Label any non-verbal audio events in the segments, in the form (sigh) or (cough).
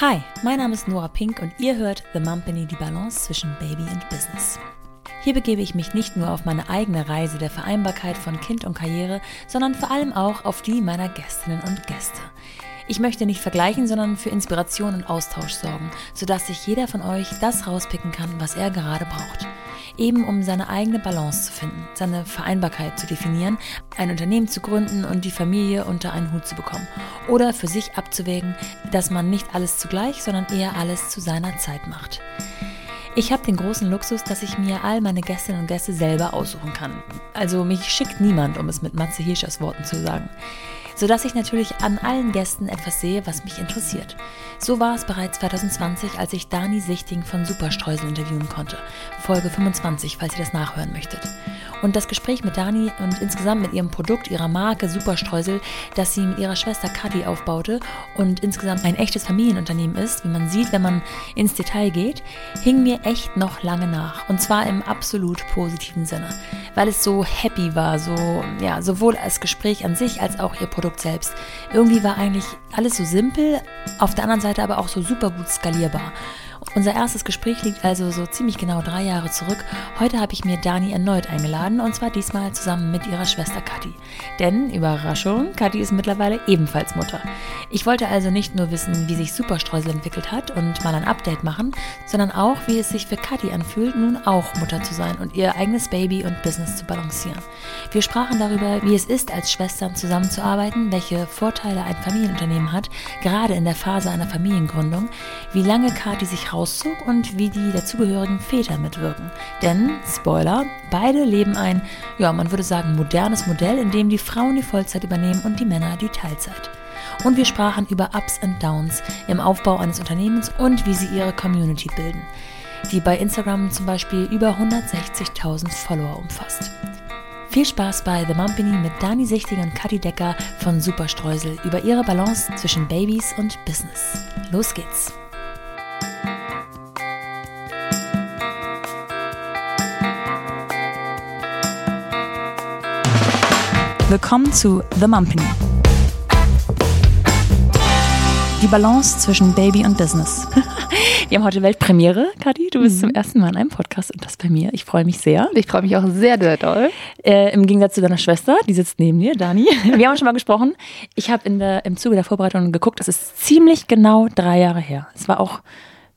Hi, mein Name ist Nora Pink und ihr hört The Mumpany, die Balance zwischen Baby und Business. Hier begebe ich mich nicht nur auf meine eigene Reise der Vereinbarkeit von Kind und Karriere, sondern vor allem auch auf die meiner Gästinnen und Gäste. Ich möchte nicht vergleichen, sondern für Inspiration und Austausch sorgen, sodass sich jeder von euch das rauspicken kann, was er gerade braucht. Eben um seine eigene Balance zu finden, seine Vereinbarkeit zu definieren, ein Unternehmen zu gründen und die Familie unter einen Hut zu bekommen. Oder für sich abzuwägen, dass man nicht alles zugleich, sondern eher alles zu seiner Zeit macht. Ich habe den großen Luxus, dass ich mir all meine Gästinnen und Gäste selber aussuchen kann. Also mich schickt niemand, um es mit Matze Hirschers Worten zu sagen sodass ich natürlich an allen Gästen etwas sehe, was mich interessiert. So war es bereits 2020, als ich Dani Sichting von Superstreusel interviewen konnte. Folge 25, falls ihr das nachhören möchtet. Und das Gespräch mit Dani und insgesamt mit ihrem Produkt, ihrer Marke Superstreusel, das sie mit ihrer Schwester Kadi aufbaute und insgesamt ein echtes Familienunternehmen ist, wie man sieht, wenn man ins Detail geht, hing mir echt noch lange nach. Und zwar im absolut positiven Sinne. Weil es so happy war, so, ja, sowohl als Gespräch an sich als auch ihr Produkt selbst. Irgendwie war eigentlich alles so simpel, auf der anderen Seite aber auch so super gut skalierbar. Unser erstes Gespräch liegt also so ziemlich genau drei Jahre zurück. Heute habe ich mir Dani erneut eingeladen und zwar diesmal zusammen mit ihrer Schwester Kathi. Denn, Überraschung, Kathi ist mittlerweile ebenfalls Mutter. Ich wollte also nicht nur wissen, wie sich Superstreusel entwickelt hat und mal ein Update machen, sondern auch, wie es sich für Kathi anfühlt, nun auch Mutter zu sein und ihr eigenes Baby und Business zu balancieren. Wir sprachen darüber, wie es ist, als Schwestern zusammenzuarbeiten, welche Vorteile ein Familienunternehmen hat, gerade in der Phase einer Familiengründung, wie lange Kathi sich rauszog und wie die dazugehörigen Väter mitwirken. Denn, Spoiler, beide leben ein, ja, man würde sagen, modernes Modell, in dem die Frauen die Vollzeit übernehmen und die Männer die Teilzeit. Und wir sprachen über Ups und Downs im Aufbau eines Unternehmens und wie sie ihre Community bilden, die bei Instagram zum Beispiel über 160.000 Follower umfasst. Viel Spaß bei The Mumpany mit Dani Sichtig und Kathi Decker von Superstreusel über ihre Balance zwischen Babys und Business. Los geht's! Willkommen zu The Mumpany. Die Balance zwischen Baby und Business. (laughs) Wir haben heute Weltpremiere, Kadi. Du bist mhm. zum ersten Mal in einem Podcast und das bei mir. Ich freue mich sehr. Ich freue mich auch sehr, sehr doll. Äh, Im Gegensatz zu deiner Schwester, die sitzt neben dir, Dani. (laughs) Wir haben schon mal gesprochen. Ich habe im Zuge der Vorbereitung geguckt. Es ist ziemlich genau drei Jahre her. Es war auch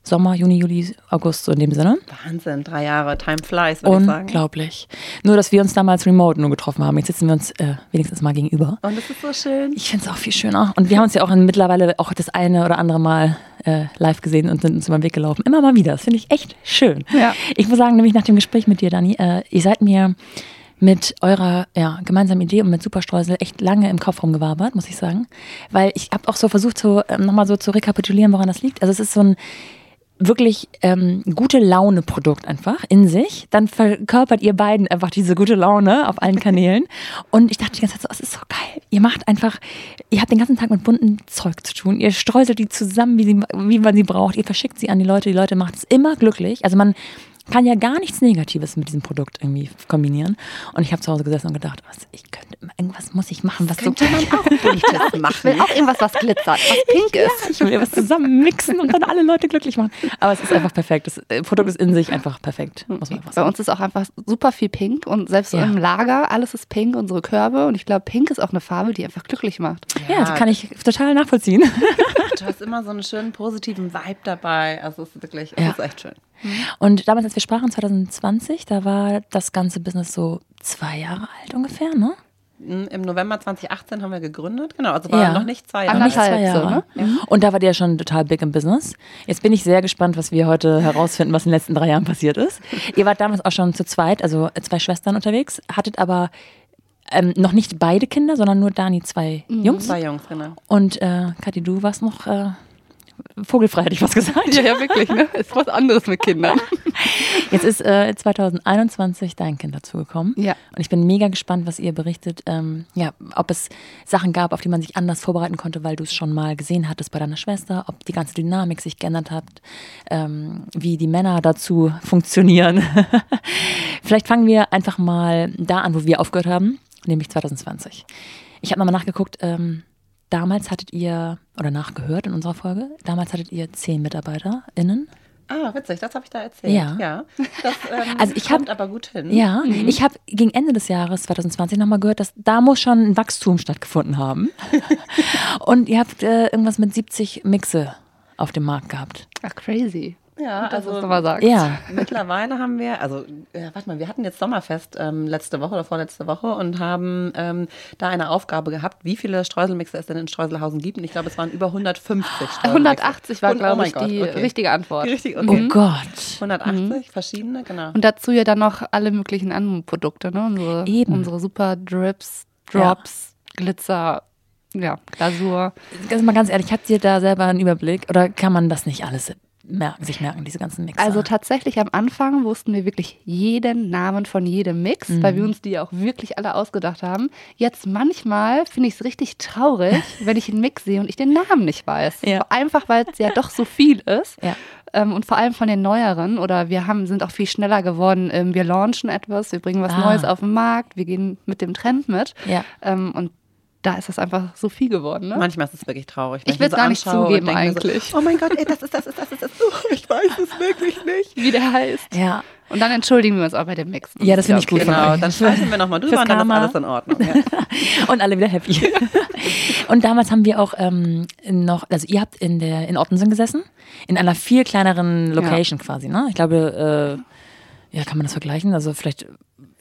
Sommer, Juni, Juli, August, so in dem Sinne. Wahnsinn, drei Jahre, Time flies, würde ich sagen. Unglaublich. Nur, dass wir uns damals remote nur getroffen haben. Jetzt sitzen wir uns äh, wenigstens mal gegenüber. Und das ist so schön. Ich finde es auch viel schöner. Und wir haben uns ja auch mittlerweile auch das eine oder andere Mal äh, live gesehen und sind uns über den Weg gelaufen. Immer mal wieder. Das finde ich echt schön. Ja. Ich muss sagen, nämlich nach dem Gespräch mit dir, Dani, äh, ihr seid mir mit eurer ja, gemeinsamen Idee und mit Superstreusel echt lange im Kopf rumgewabert, muss ich sagen. Weil ich habe auch so versucht, so, ähm, nochmal so zu rekapitulieren, woran das liegt. Also es ist so ein wirklich ähm, gute Laune-Produkt einfach in sich. Dann verkörpert ihr beiden einfach diese gute Laune auf allen (laughs) Kanälen. Und ich dachte die ganze Zeit so, es ist so geil. Ihr macht einfach, ihr habt den ganzen Tag mit bunten Zeug zu tun. Ihr streuselt die zusammen, wie, sie, wie man sie braucht. Ihr verschickt sie an die Leute. Die Leute macht es immer glücklich. Also man kann ja gar nichts Negatives mit diesem Produkt irgendwie kombinieren. Und ich habe zu Hause gesessen und gedacht, was, ich könnte irgendwas muss ich machen, was könnte so man auch (laughs) Buntes machen. Ich will auch irgendwas, was glitzert, was pink ist. Ja, ich will was zusammen mixen und dann alle Leute glücklich machen. Aber es ist einfach perfekt. Das äh, Produkt ist in sich einfach perfekt. Muss man einfach Bei uns ist auch einfach super viel pink und selbst so ja. im Lager, alles ist pink, unsere Körbe. Und ich glaube, pink ist auch eine Farbe, die einfach glücklich macht. Ja, ja das kann ich total nachvollziehen. Du hast immer so einen schönen positiven Vibe dabei. Also es ist wirklich, es ist echt schön. Und damals, als wir sprachen, 2020, da war das ganze Business so zwei Jahre alt ungefähr, ne? Im November 2018 haben wir gegründet, genau, also war ja. noch nicht zwei Jahre. Noch nicht zwei Jahre. So, ne? ja. Und da war der schon total big im Business. Jetzt bin ich sehr gespannt, was wir heute herausfinden, was in den letzten drei Jahren passiert ist. Ihr wart damals auch schon zu zweit, also zwei Schwestern unterwegs, hattet aber ähm, noch nicht beide Kinder, sondern nur Dani zwei mhm. Jungs. Zwei Jungs, genau. Und äh, Kathi, du warst noch äh, vogelfrei, hätte ich was gesagt. Ja, ja, wirklich, ne? Ist was anderes mit Kindern. (laughs) Jetzt ist äh, 2021 dein Kind dazugekommen. Ja. Und ich bin mega gespannt, was ihr berichtet. Ähm, ja, ob es Sachen gab, auf die man sich anders vorbereiten konnte, weil du es schon mal gesehen hattest bei deiner Schwester, ob die ganze Dynamik sich geändert hat, ähm, wie die Männer dazu funktionieren. (laughs) Vielleicht fangen wir einfach mal da an, wo wir aufgehört haben, nämlich 2020. Ich habe nochmal nachgeguckt, ähm, damals hattet ihr, oder nachgehört in unserer Folge, damals hattet ihr zehn MitarbeiterInnen. Ah, witzig, das habe ich da erzählt. Ja. ja. Das (laughs) ähm, Also ich kommt hab- aber gut hin. Ja, ich habe gegen Ende des Jahres 2020 nochmal gehört, dass da muss schon ein Wachstum stattgefunden haben. (laughs) Und ihr habt äh, irgendwas mit 70 Mixe auf dem Markt gehabt. Ach, crazy. Ja, Gut, dass du also es nochmal sagst. Ja. Mittlerweile haben wir, also ja, warte mal, wir hatten jetzt Sommerfest ähm, letzte Woche oder vorletzte Woche und haben ähm, da eine Aufgabe gehabt, wie viele Streuselmixer es denn in Streuselhausen gibt. Und ich glaube, es waren über 150 Streuselmixer. 180 war, Und- oh glaube mein ich, Gott, die okay. richtige Antwort. Die richtige, Oh okay. Gott. 180 verschiedene, genau. Und dazu ja dann noch alle möglichen anderen Produkte, ne? Unsere, Eben. unsere super Drips, Drops, Glitzer, ja, Glasur. Also mal ganz ehrlich, habt ihr da selber einen Überblick oder kann man das nicht alles merken, sich merken, diese ganzen Mixer? Also tatsächlich am Anfang wussten wir wirklich jeden Namen von jedem Mix, Mhm. weil wir uns die ja auch wirklich alle ausgedacht haben. Jetzt manchmal finde ich es richtig traurig, (laughs) wenn ich einen Mix sehe und ich den Namen nicht weiß. Ja. Einfach weil es ja doch so viel ist. Ja. Ähm, und vor allem von den neueren oder wir haben, sind auch viel schneller geworden. Ähm, wir launchen etwas, wir bringen was Ah. Neues auf den Markt, wir gehen mit dem Trend mit. Ja. Ähm, und da ist das einfach so viel geworden. Ne? Manchmal ist es wirklich traurig. Ich wenn will's mir gar nicht zugeben eigentlich. So, oh mein Gott, ey, das ist das, ist das, ist das. Oh, (laughs) ich weiß es wirklich nicht. Wie der heißt. ja. Und dann entschuldigen wir uns auch bei dem Mix. Ja, das finde ich gut von Genau, dann sprechen wir nochmal drüber Fürs und dann ist Karma. alles in Ordnung. Ja. (laughs) Und alle wieder happy. (laughs) Und damals haben wir auch ähm, noch, also ihr habt in der in Ottensen gesessen, in einer viel kleineren Location quasi, ne? Ich glaube, äh, ja, kann man das vergleichen? Also vielleicht,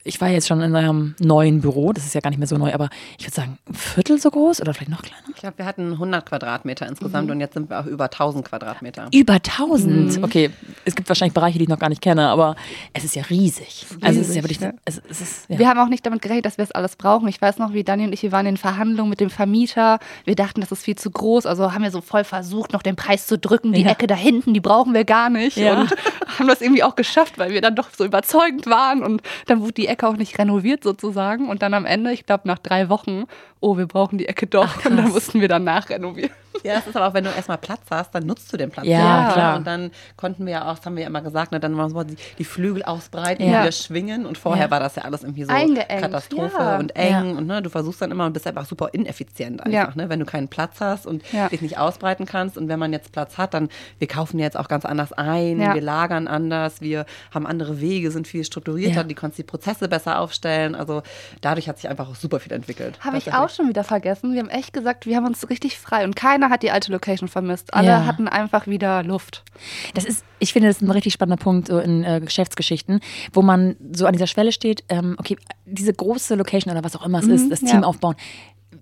ich war jetzt schon in eurem neuen Büro, das ist ja gar nicht mehr so neu, aber ich würde sagen, ein Viertel so groß oder vielleicht noch kleiner? Ich glaube, wir hatten 100 Quadratmeter insgesamt Mhm. und jetzt sind wir auch über 1000 Quadratmeter. Über 1000. Mhm. Okay, es gibt wahrscheinlich Bereiche, die ich noch gar nicht kenne, aber es ist ja riesig. also es ist ja riesig, wirklich, ja. es, es ist, ja. Wir haben auch nicht damit gerechnet, dass wir es alles brauchen. Ich weiß noch, wie Dani und ich, wir waren in Verhandlungen mit dem Vermieter. Wir dachten, das ist viel zu groß. Also haben wir so voll versucht, noch den Preis zu drücken. Die Ja. Ecke da hinten, die brauchen wir gar nicht. Ja. Und haben das irgendwie auch geschafft, weil wir dann doch so überzeugend waren. Und dann wurde die Ecke auch nicht renoviert sozusagen. Und dann am Ende, ich glaube nach drei Wochen, oh, wir brauchen die Ecke doch. und dann mussten wir danach renovieren. (laughs) Ja, es ist aber auch, wenn du erstmal Platz hast, dann nutzt du den Platz. Ja, klar. Und dann konnten wir ja auch, das haben wir ja immer gesagt, ne, dann mal die, die Flügel ausbreiten, Ja. die wir schwingen. Und vorher Ja. war das ja alles irgendwie so Eingeengt, Katastrophe ja. und eng. Ja. Und ne, du versuchst dann immer und bist einfach super ineffizient einfach, Ja. ne, wenn du keinen Platz hast und Ja. dich nicht ausbreiten kannst. Und wenn man jetzt Platz hat, dann, wir kaufen ja jetzt auch ganz anders ein, Ja. wir lagern anders, wir haben andere Wege, sind viel strukturierter, Ja. die kannst die Prozesse besser aufstellen. Also dadurch hat sich einfach auch super viel entwickelt. Habe ich auch schon wieder vergessen. Wir haben echt gesagt, wir haben uns richtig frei. Und keiner hat die alte Location vermisst. Alle Ja. hatten einfach wieder Luft. Das ist, ich finde, das ist ein richtig spannender Punkt so in äh, Geschäftsgeschichten, wo man so an dieser Schwelle steht, ähm, okay, diese große Location oder was auch immer es ist, das ja. Team aufbauen.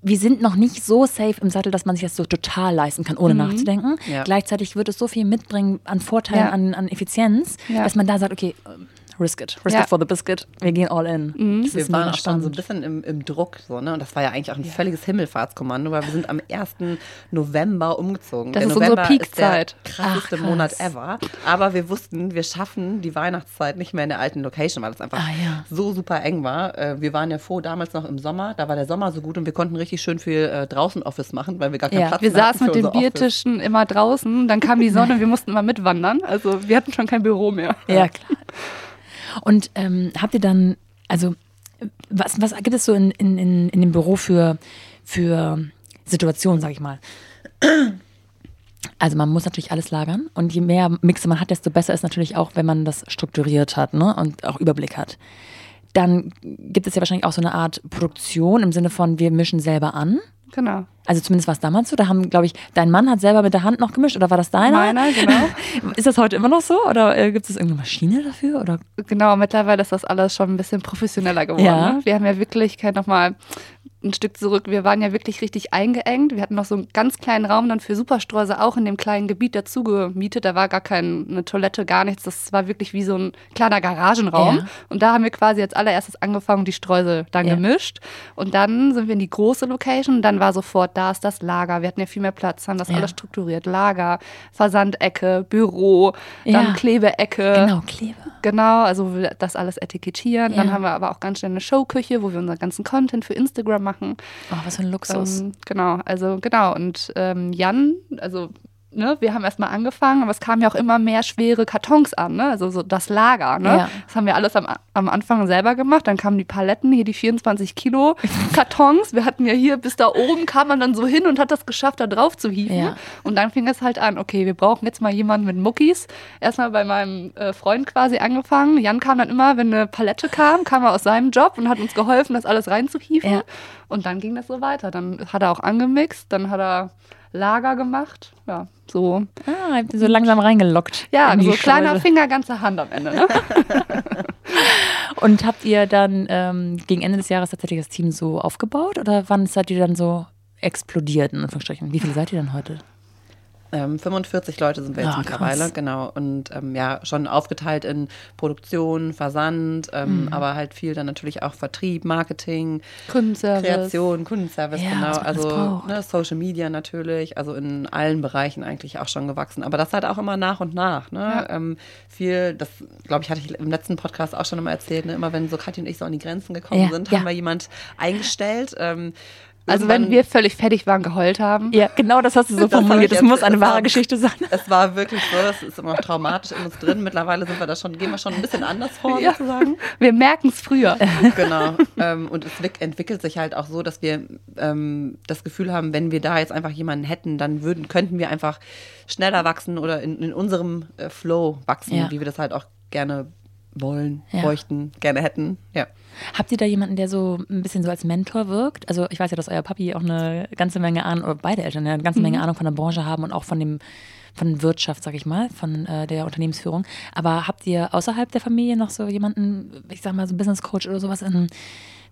Wir sind noch nicht so safe im Sattel, dass man sich das so total leisten kann, ohne nachzudenken. Ja. Gleichzeitig wird es so viel mitbringen an Vorteilen, Ja. an, an Effizienz, Ja. dass man da sagt, okay, ähm, risk it. Risk Ja. it for the biscuit. Wir gehen all in. Das Wir ist waren auch schon so ein bisschen im, im Druck, so, ne? Und das war ja eigentlich auch ein völliges Himmelfahrtskommando, weil wir sind am 1. November umgezogen. Das der ist unsere November Peakzeit. Ist der krasseste Ach, krass. Monat ever. Aber wir wussten, wir schaffen die Weihnachtszeit nicht mehr in der alten Location, weil es einfach Ah, ja. so super eng war. Äh, Wir waren ja froh, damals noch im Sommer, da war der Sommer so gut und wir konnten richtig schön viel äh, draußen Office machen, weil wir gar keinen Ja, Platz Wir hatten saßen mit den unser Office. Biertischen immer draußen, dann kam die Sonne, wir mussten immer mitwandern. Also wir hatten schon kein Büro mehr. Ja, klar. Und ähm, habt ihr dann, also was, was gibt es so in, in, in, in dem Büro für, für Situationen, sag ich mal? Also man muss natürlich alles lagern und je mehr Mixe man hat, desto besser ist natürlich auch, wenn man das strukturiert hat ne? und auch Überblick hat. Dann gibt es ja wahrscheinlich auch so eine Art Produktion im Sinne von, wir mischen selber an. Genau. Also zumindest war es damals so. Da haben, glaube ich, dein Mann hat selber mit der Hand noch gemischt oder war das deiner? Meiner, genau. (laughs) Ist das heute immer noch so oder äh, gibt es irgendeine Maschine dafür? Oder? Genau, mittlerweile ist das alles schon ein bisschen professioneller geworden. Ja. Ne? Wir haben ja wirklich, kann nochmal ein Stück zurück, wir waren ja wirklich richtig eingeengt. Wir hatten noch so einen ganz kleinen Raum dann für Superstreuse auch in dem kleinen Gebiet dazu gemietet. Da war gar keine Toilette, gar nichts. Das war wirklich wie so ein kleiner Garagenraum. Ja. Und da haben wir quasi als allererstes angefangen, die Streusel dann Ja. gemischt. Und dann sind wir in die große Location. Dann war sofort, da ist das Lager. Wir hatten ja viel mehr Platz, haben das Ja. alles strukturiert. Lager, Versandecke, Büro, dann Klebeecke. Genau, Kleber. Genau, also das alles etikettieren. Dann haben wir aber auch ganz schnell eine Showküche, wo wir unseren ganzen Content für Instagram machen. Oh, was für ein Luxus. Ähm, genau, also genau. Und ähm, Jan, also ne, wir haben erstmal angefangen, aber es kamen ja auch immer mehr schwere Kartons an, ne? also so das Lager. Ne? Ja. Das haben wir alles am, am Anfang selber gemacht. Dann kamen die Paletten, hier die 24 Kilo (laughs) Kartons. Wir hatten ja hier bis da oben, kam man dann so hin und hat das geschafft, da drauf zu hieven. Ja. Und dann fing es halt an, okay, wir brauchen jetzt mal jemanden mit Muckis. Erstmal bei meinem äh, Freund quasi angefangen. Jan kam dann immer, wenn eine Palette kam, kam er aus seinem Job und hat uns geholfen, das alles reinzuhieven. Ja. Und dann ging das so weiter. Dann hat er auch angemixt, dann hat er Lager gemacht. Ja, so. Ah, habt ihr so langsam reingelockt. Ja, so kleiner Streusel. Finger, ganze Hand am Ende. Ne? (laughs) Und habt ihr dann ähm, gegen Ende des Jahres tatsächlich das Team so aufgebaut oder wann seid ihr dann so explodiert, in Anführungsstrichen? Wie viele seid ihr denn heute? Ähm, 45 Leute sind wir jetzt Ah, mittlerweile, krass. genau. Und ähm, ja, schon aufgeteilt in Produktion, Versand, ähm, Mhm. aber halt viel dann natürlich auch Vertrieb, Marketing, Kundenservice. Kreation, Kundenservice, Ja, genau. Also ne, Social Media natürlich, also in allen Bereichen eigentlich auch schon gewachsen. Aber das halt auch immer nach und nach. Ne? Ja. Ähm, viel, das glaube ich, hatte ich im letzten Podcast auch schon immer erzählt, ne? immer wenn so Katja und ich so an die Grenzen gekommen Ja, sind, haben wir jemand eingestellt. Also wenn wir völlig fertig waren, geheult haben. Ja, genau das hast du so Das formuliert. Das muss eine das wahre war- Geschichte sein. Es war wirklich so, es ist immer noch traumatisch in uns drin. Mittlerweile sind wir da schon, gehen wir schon ein bisschen anders vor, Ja. sozusagen. (laughs) Wir merken es früher. (laughs) Genau. ähm, und es wick- entwickelt sich halt auch so, dass wir ähm, das Gefühl haben, wenn wir da jetzt einfach jemanden hätten, dann würden, könnten wir einfach schneller wachsen oder in, in unserem äh, Flow wachsen, Ja. wie wir das halt auch gerne wollen, Ja. bräuchten, gerne hätten. Ja. Habt ihr da jemanden, der so ein bisschen so als Mentor wirkt? Also ich weiß ja, dass euer Papi auch eine ganze Menge Ahnung, oder beide Eltern ja, eine ganze Menge Ahnung von der Branche haben und auch von dem von Wirtschaft, sag ich mal, von äh, der Unternehmensführung. Aber habt ihr außerhalb der Familie noch so jemanden, ich sag mal so Business Coach oder sowas in,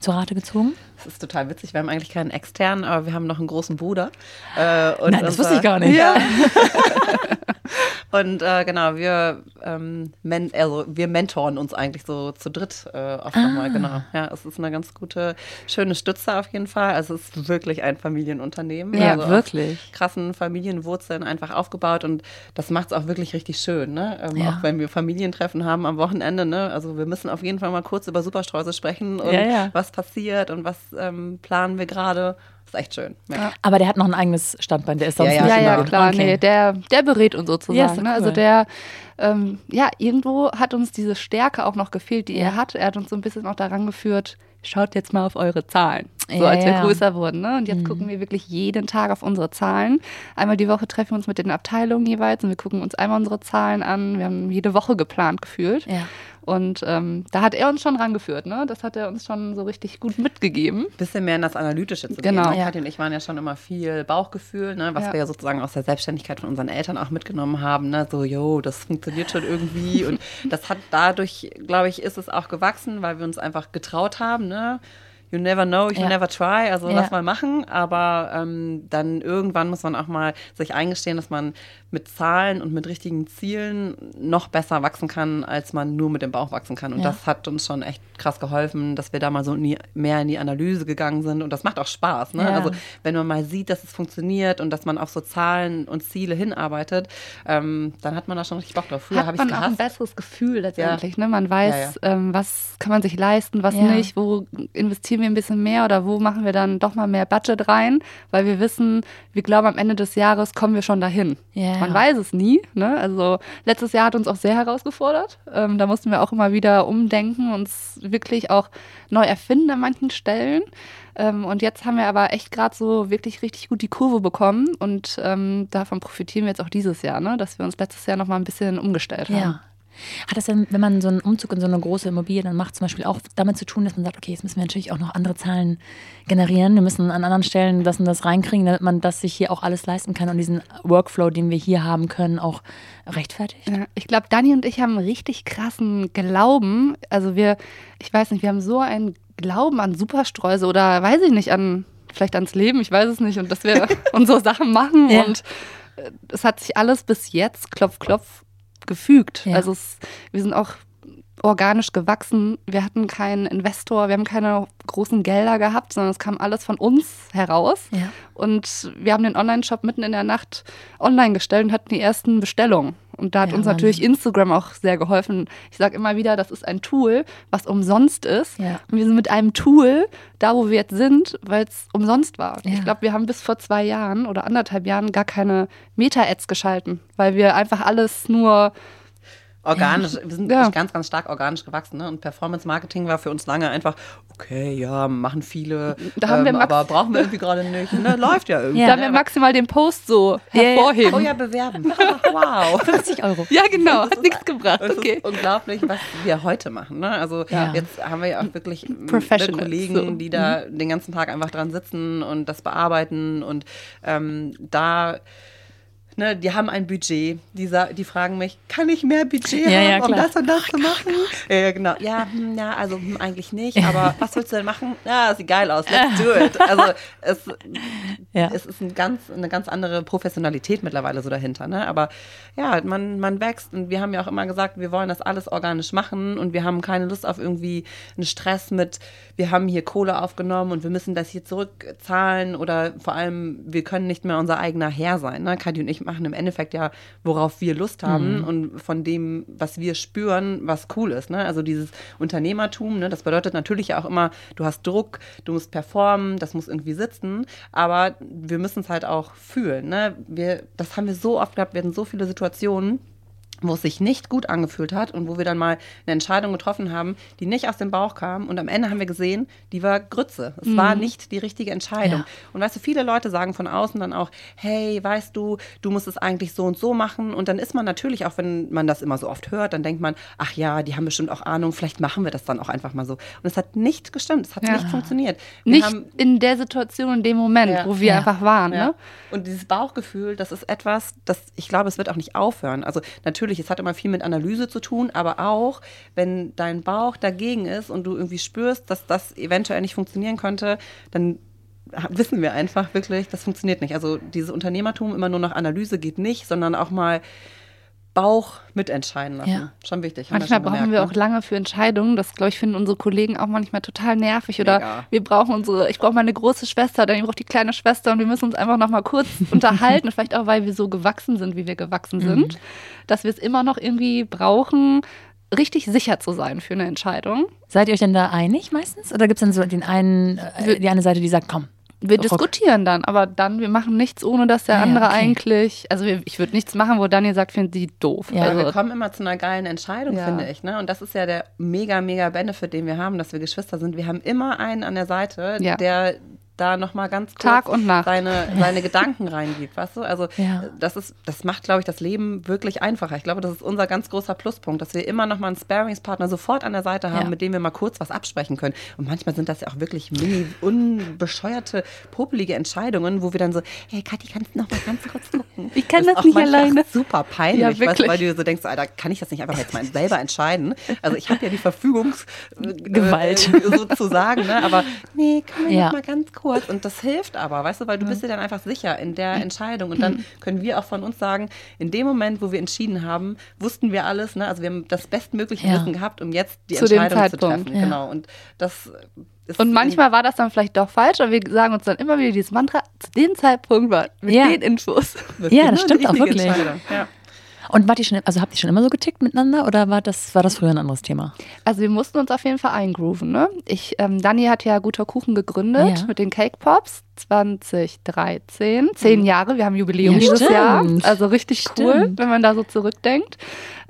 zur Rate gezogen? Das ist total witzig. Wir haben eigentlich keinen externen, aber wir haben noch einen großen Bruder. Äh, Nein, das wusste ich gar nicht. Ja. (laughs) und äh, genau, wir, ähm, men also wir mentoren uns eigentlich so zu dritt äh, oft Ah. nochmal. Genau. Ja, es ist eine ganz gute, schöne Stütze auf jeden Fall. Also es ist wirklich ein Familienunternehmen. Ja, also wirklich. Krassen Familienwurzeln einfach aufgebaut und das macht es auch wirklich richtig schön. Ne? Ähm, Ja. Auch wenn wir Familientreffen haben am Wochenende. Ne? Also wir müssen auf jeden Fall mal kurz über Superstreuse sprechen und Ja, ja. was passiert und was ähm, planen wir gerade. Ist echt schön. Ja. Aber der hat noch ein eigenes Standbein, der ist sonst Ja, ja, nicht Ja, ja, klar. Okay. Nee, der, der berät uns sozusagen. Ja, ne? Also cool. der, ähm, ja, irgendwo hat uns diese Stärke auch noch gefehlt, die er hat. Er hat uns so ein bisschen auch daran geführt, schaut jetzt mal auf eure Zahlen. So als wir größer wurden. Ne? Und jetzt gucken wir wirklich jeden Tag auf unsere Zahlen. Einmal die Woche treffen wir uns mit den Abteilungen jeweils und wir gucken uns einmal unsere Zahlen an. Wir haben jede Woche geplant gefühlt. Ja. Und ähm, da hat er uns schon rangeführt. Ne? Das hat er uns schon so richtig gut mitgegeben. Bisschen mehr in das Analytische zu Genau. gehen. Ne? Ja. Katja und ich waren ja schon immer viel Bauchgefühl, ne? was Ja. wir ja sozusagen aus der Selbstständigkeit von unseren Eltern auch mitgenommen haben. Ne? So, jo, das funktioniert schon irgendwie. und (laughs) das hat dadurch, glaube ich, ist es auch gewachsen, weil wir uns einfach getraut haben. Ne? You never know, you Ja. never try. Also Ja. lass mal machen. Aber ähm, dann irgendwann muss man auch mal sich eingestehen, dass man mit Zahlen und mit richtigen Zielen noch besser wachsen kann, als man nur mit dem Bauch wachsen kann. Und Ja. das hat uns schon echt krass geholfen, dass wir da mal so in die, mehr in die Analyse gegangen sind. Und das macht auch Spaß. Ne? Also wenn man mal sieht, dass es funktioniert und dass man auf so Zahlen und Ziele hinarbeitet, ähm, dann hat man da schon richtig Bock drauf. Früher habe hat ich man auch ein gehasst. besseres Gefühl letztendlich. Ne? Man weiß, Ähm, was kann man sich leisten, was nicht, wo investieren wir ein bisschen mehr oder wo machen wir dann doch mal mehr Budget rein, weil wir wissen, wir glauben, am Ende des Jahres kommen wir schon dahin. Ja. Man weiß es nie. Ne? Also letztes Jahr hat uns auch sehr herausgefordert. Ähm, da mussten wir auch immer wieder umdenken, uns wirklich auch neu erfinden an manchen Stellen. Ähm, und jetzt haben wir aber echt gerade so wirklich richtig gut die Kurve bekommen und ähm, davon profitieren wir jetzt auch dieses Jahr, ne? dass wir uns letztes Jahr noch mal ein bisschen umgestellt haben. Ja. Hat das denn, wenn man so einen Umzug in so eine große Immobilie dann macht, zum Beispiel auch damit zu tun, dass man sagt, okay, jetzt müssen wir natürlich auch noch andere Zahlen generieren. Wir müssen an anderen Stellen das und das reinkriegen, damit man das sich hier auch alles leisten kann und diesen Workflow, den wir hier haben können, auch rechtfertigt. Ich glaube, Dani und ich haben einen richtig krassen Glauben. Also wir, ich weiß nicht, wir haben so einen Glauben an Superstreuse oder weiß ich nicht, an vielleicht ans Leben, ich weiß es nicht, und dass wir (laughs) unsere Sachen machen. Ja. Und äh, es hat sich alles bis jetzt, klopf, klopf, gefügt. Ja. Also es, wir sind auch organisch gewachsen. Wir hatten keinen Investor, wir haben keine großen Gelder gehabt, sondern es kam alles von uns heraus. Ja. Und wir haben den Online-Shop mitten in der Nacht online gestellt und hatten die ersten Bestellungen. Und da hat Ja, uns natürlich Wahnsinn. Instagram auch sehr geholfen. Ich sage immer wieder, das ist ein Tool, was umsonst ist. Ja. Und wir sind mit einem Tool da, wo wir jetzt sind, weil es umsonst war. Ja. Ich glaube, wir haben bis vor zwei Jahren oder anderthalb Jahren gar keine Meta-Ads geschalten, weil wir einfach alles nur Organisch, wir sind Ja. wirklich ganz, ganz stark organisch gewachsen. Ne? Und Performance Marketing war für uns lange einfach, okay, ja, machen viele, Da haben wir Max- aber brauchen wir irgendwie gerade nicht. Ne? Läuft ja (laughs) irgendwie. Ja. Da haben wir maximal den Post so ja. hervorheben. Oh ja, bewerben. (laughs) wow. 50 Euro. Ja, genau, hat nichts gebracht. Okay. unglaublich, was wir heute machen. Ne? Also Ja. jetzt haben wir ja auch wirklich (laughs) Kollegen, so. die da den ganzen Tag einfach dran sitzen und das bearbeiten und ähm, da Ne, die haben ein Budget, die, die fragen mich, kann ich mehr Budget Ja, ja, haben, um klar. das und das zu machen? Ja, genau. Ja, hm, ja also hm, eigentlich nicht, aber was willst du denn machen? Ja, sieht geil aus, let's (laughs) do it. Also es, Ja. es ist ein ganz, eine ganz andere Professionalität mittlerweile so dahinter. Ne? Aber ja, man, man wächst und wir haben ja auch immer gesagt, wir wollen das alles organisch machen und wir haben keine Lust auf irgendwie einen Stress mit, wir haben hier Kohle aufgenommen und wir müssen das hier zurückzahlen oder vor allem, wir können nicht mehr unser eigener Herr sein. Ne? Kadi und ich machen im Endeffekt ja, worauf wir Lust haben und von dem, was wir spüren, was cool ist. Ne? Also dieses Unternehmertum, ne? das bedeutet natürlich auch immer, du hast Druck, du musst performen, das muss irgendwie sitzen, aber wir müssen es halt auch fühlen. Ne? Wir, das haben wir so oft gehabt, wir hatten so viele Situationen, wo es sich nicht gut angefühlt hat und wo wir dann mal eine Entscheidung getroffen haben, die nicht aus dem Bauch kam. Und am Ende haben wir gesehen, die war Grütze. Es war nicht die richtige Entscheidung. Ja. Und weißt du, viele Leute sagen von außen dann auch, hey, weißt du, du musst es eigentlich so und so machen. Und dann ist man natürlich, auch wenn man das immer so oft hört, dann denkt man, ach ja, die haben bestimmt auch Ahnung, vielleicht machen wir das dann auch einfach mal so. Und es hat nicht gestimmt, es hat Ja. nicht funktioniert. Wir Nicht in der Situation, in dem Moment, Ja. wo wir einfach waren. Ne? Und dieses Bauchgefühl, das ist etwas, das ich glaube, es wird auch nicht aufhören. Also natürlich, es hat immer viel mit Analyse zu tun, aber auch, wenn dein Bauch dagegen ist und du irgendwie spürst, dass das eventuell nicht funktionieren könnte, dann wissen wir einfach wirklich, das funktioniert nicht. Also dieses Unternehmertum immer nur nach Analyse geht nicht, sondern auch mal Bauch mitentscheiden lassen. Ja. Schon wichtig. haben Manchmal schon brauchen wir gemerkt, auch ne? lange für Entscheidungen. Das, glaube ich, finden unsere Kollegen auch manchmal total nervig. Oder Mega. wir brauchen unsere, ich brauche meine große Schwester, dann ich brauche die kleine Schwester und wir müssen uns einfach noch mal kurz (laughs) unterhalten. Vielleicht auch, weil wir so gewachsen sind, wie wir gewachsen sind, dass wir es immer noch irgendwie brauchen, richtig sicher zu sein für eine Entscheidung. Seid ihr euch denn da einig meistens? Oder gibt es dann so den einen, äh, die eine Seite, die sagt, komm, Wir diskutieren dann, aber dann, wir machen nichts, ohne dass der Ja, andere okay. eigentlich, also wir, ich würde nichts machen, wo Daniel sagt, finden sie doof. Ja, Ja, wir also, kommen immer zu einer geilen Entscheidung, Ja. finde ich. Ne? Und das ist ja der mega, mega Benefit, den wir haben, dass wir Geschwister sind. Wir haben immer einen an der Seite, Ja. der da nochmal ganz kurz Tag und Nacht. Seine, seine Gedanken reingibt, weißt du? Also Ja. das ist, das macht, glaube ich, das Leben wirklich einfacher. Ich glaube, das ist unser ganz großer Pluspunkt, dass wir immer nochmal einen Sparingspartner sofort an der Seite haben, Ja. mit dem wir mal kurz was absprechen können. Und manchmal sind das ja auch wirklich mini, unbescheuerte, popelige Entscheidungen, wo wir dann so, hey Kathi, kannst du noch mal ganz kurz gucken? Ich kann das auch nicht alleine. Super peinlich, Ja, weißt weil du so denkst, Alter, kann ich das nicht einfach jetzt mal selber entscheiden? Also ich habe ja die Verfügungsgewalt, (laughs) Gewalt. äh, sozusagen, ne? aber nee, kann man Ja. noch mal ganz kurz. Und das hilft aber, weißt du, weil du bist dir dann einfach sicher in der Entscheidung. Und dann (clears throat) können wir auch von uns sagen, in dem Moment, wo wir entschieden haben, wussten wir alles, ne? also wir haben das bestmögliche Ja. Wissen gehabt, um jetzt die Zu Entscheidung zu treffen. ja. Genau. Und das ist und manchmal war das dann vielleicht doch falsch, aber wir sagen uns dann immer wieder dieses Mantra, zu dem Zeitpunkt war mit Ja. den Infos. Ja, das stimmt auch wirklich. Ja. Und wart ihr schon, also habt ihr schon immer so getickt miteinander oder war das, war das früher ein anderes Thema? Also wir mussten uns auf jeden Fall eingrooven. Ne? Ich, ähm, Dani hat ja Guter Kuchen gegründet Ja. mit den Cake Pops 2013. Zehn Jahre, wir haben Jubiläum Ja, dieses stimmt. Jahr. Also richtig cool, Stimmt. wenn man da so zurückdenkt.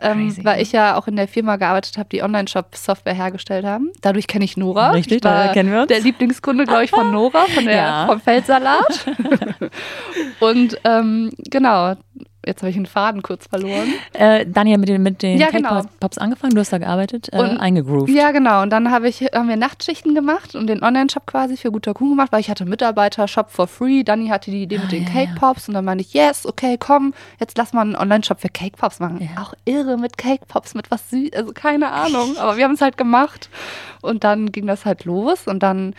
Ähm, weil ich ja auch in der Firma gearbeitet habe, die Online-Shop-Software hergestellt haben. Dadurch kenne ich Nora. Richtig, daher kennen wir uns. Der Lieblingskunde, glaube ich, von Nora, von der, Ja. vom Feldsalat. (laughs) Und ähm, genau, jetzt habe ich einen Faden kurz verloren. Äh, Daniel mit den, mit den Ja, Cake genau. Pops- angefangen, du hast da gearbeitet, äh, Und- eingegroovt. Ja, genau. Und dann habe ich, haben wir Nachtschichten gemacht und den Online-Shop quasi für guter Kuchen gemacht, weil ich hatte Mitarbeiter, Shop for free. Dani hatte die Idee mit den Ah, ja, Cake ja. Pops und dann meinte ich, yes, okay, komm, jetzt lass mal einen Online-Shop für Cake Pops machen. Ja. Auch irre mit Cake Pops, mit was süß, also keine Ahnung, aber wir haben es halt gemacht und dann ging das halt los und dann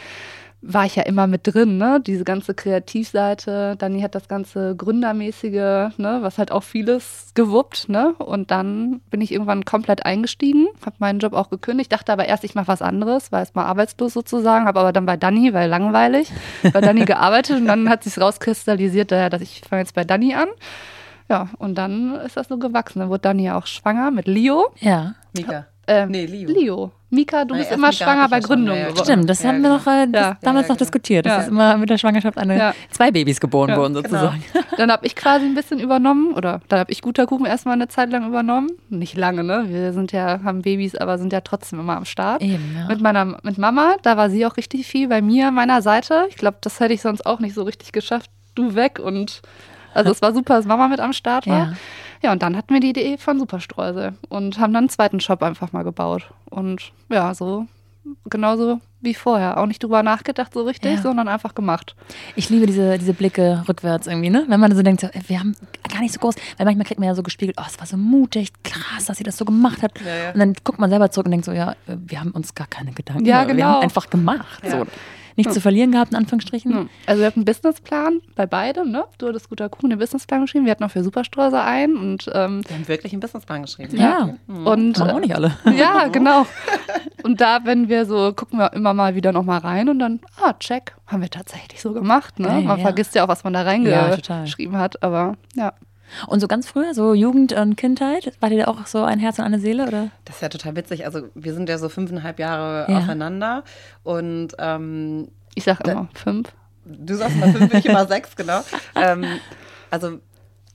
war ich ja immer mit drin, ne? Diese ganze Kreativseite. Dani hat das ganze Gründermäßige, ne? Was halt auch vieles gewuppt, ne? Und dann bin ich irgendwann komplett eingestiegen, habe meinen Job auch gekündigt, dachte aber erst, ich mache was anderes, war erstmal arbeitslos sozusagen, habe aber dann bei Dani, weil langweilig, bei Dani (laughs) gearbeitet und dann hat sich rauskristallisiert, dass ich fange jetzt bei Dani an. Ja, und dann ist das so gewachsen. Dann wurde Dani ja auch schwanger mit Leo. Ja. Mika. Ähm, Nee, Leo. Leo. Mika, du Nee, bist immer Mika schwanger bei ja Gründung ja, ja, geworden. Stimmt, das Ja, haben wir genau. noch äh, das Ja. damals Ja, noch genau. diskutiert. Das Ja. ist immer mit der Schwangerschaft eine, Ja. zwei Babys geboren Ja, wurden genau. sozusagen. Dann habe ich quasi ein bisschen übernommen oder dann habe ich guter Kuchen erstmal eine Zeit lang übernommen. Nicht lange, ne? Wir sind ja, haben Babys, aber sind ja trotzdem immer am Start. Eben, ja. Mit meiner mit Mama, da war sie auch richtig viel bei mir an meiner Seite. Ich glaube, das hätte ich sonst auch nicht so richtig geschafft. Du weg und also es war super, dass Mama mit am Start war. Ja. Und dann hatten wir die Idee von Superstreusel und haben dann einen zweiten Shop einfach mal gebaut. Und ja, so genauso wie vorher. Auch nicht drüber nachgedacht so richtig, Ja. sondern einfach gemacht. Ich liebe diese, diese Blicke rückwärts irgendwie, ne? Wenn man so denkt, so, wir haben gar nicht so groß, weil manchmal kriegt man ja so gespiegelt, oh, es war so mutig, krass, dass sie das so gemacht hat. Ja, ja. Und dann guckt man selber zurück und denkt so, ja, äh, wir haben uns gar keine Gedanken. Ja, Wir genau. haben einfach gemacht. So. Nichts zu verlieren gehabt, in Anführungsstrichen. Ja. Also wir hatten einen Businessplan bei beidem, ne? Du hattest guter Kuchen den Businessplan geschrieben, wir hatten auch für Superstreusel ein und ähm, Wir haben wirklich einen Businessplan geschrieben. Ja. und Machen auch nicht alle. (laughs) ja, genau. Und da, wenn wir so, gucken wir immer mal wieder nochmal rein und dann, ah, check, haben wir tatsächlich so gemacht. Ne? Geil, Man ja. vergisst ja auch, was man da Ja, reingeschrieben hat, aber ja. Und so ganz früher, so Jugend und Kindheit, war dir da auch so ein Herz und eine Seele, oder? Das ist ja total witzig. Also wir sind ja so fünfeinhalb Jahre Ja. auseinander und ähm, Ich sag immer fünf. du sagst mal fünf, ich immer (laughs) sechs, genau. Ähm, also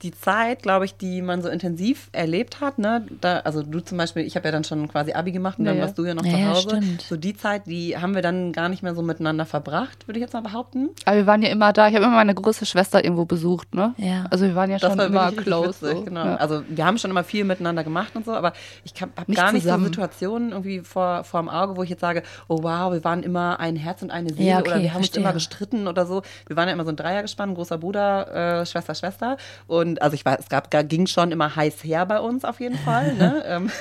die Zeit, glaube ich, die man so intensiv erlebt hat, ne, da, also du zum Beispiel, ich habe ja dann schon quasi Abi gemacht und Ja, dann warst du ja noch Ja, zu Hause. stimmt. So die Zeit, die haben wir dann gar nicht mehr so miteinander verbracht, würde ich jetzt mal behaupten. Aber wir waren ja immer da. Ich habe immer meine größte Schwester irgendwo besucht, ne? Ja. Also wir waren ja Das schon war immer close. witzig, so. genau. Ja. Also wir haben schon immer viel miteinander gemacht und so, aber ich habe gar nicht zusammen. so Situationen irgendwie vor, vor dem Auge, wo ich jetzt sage, oh wow, wir waren immer ein Herz und eine Seele Ja, okay, oder wir haben verstehe. uns immer gestritten oder so. Wir waren ja immer so ein Dreiergespann, großer Bruder, äh, Schwester, Schwester. Und also ich weiß, es gab, ging schon immer heiß her bei uns auf jeden Fall. Ne? (laughs) ähm,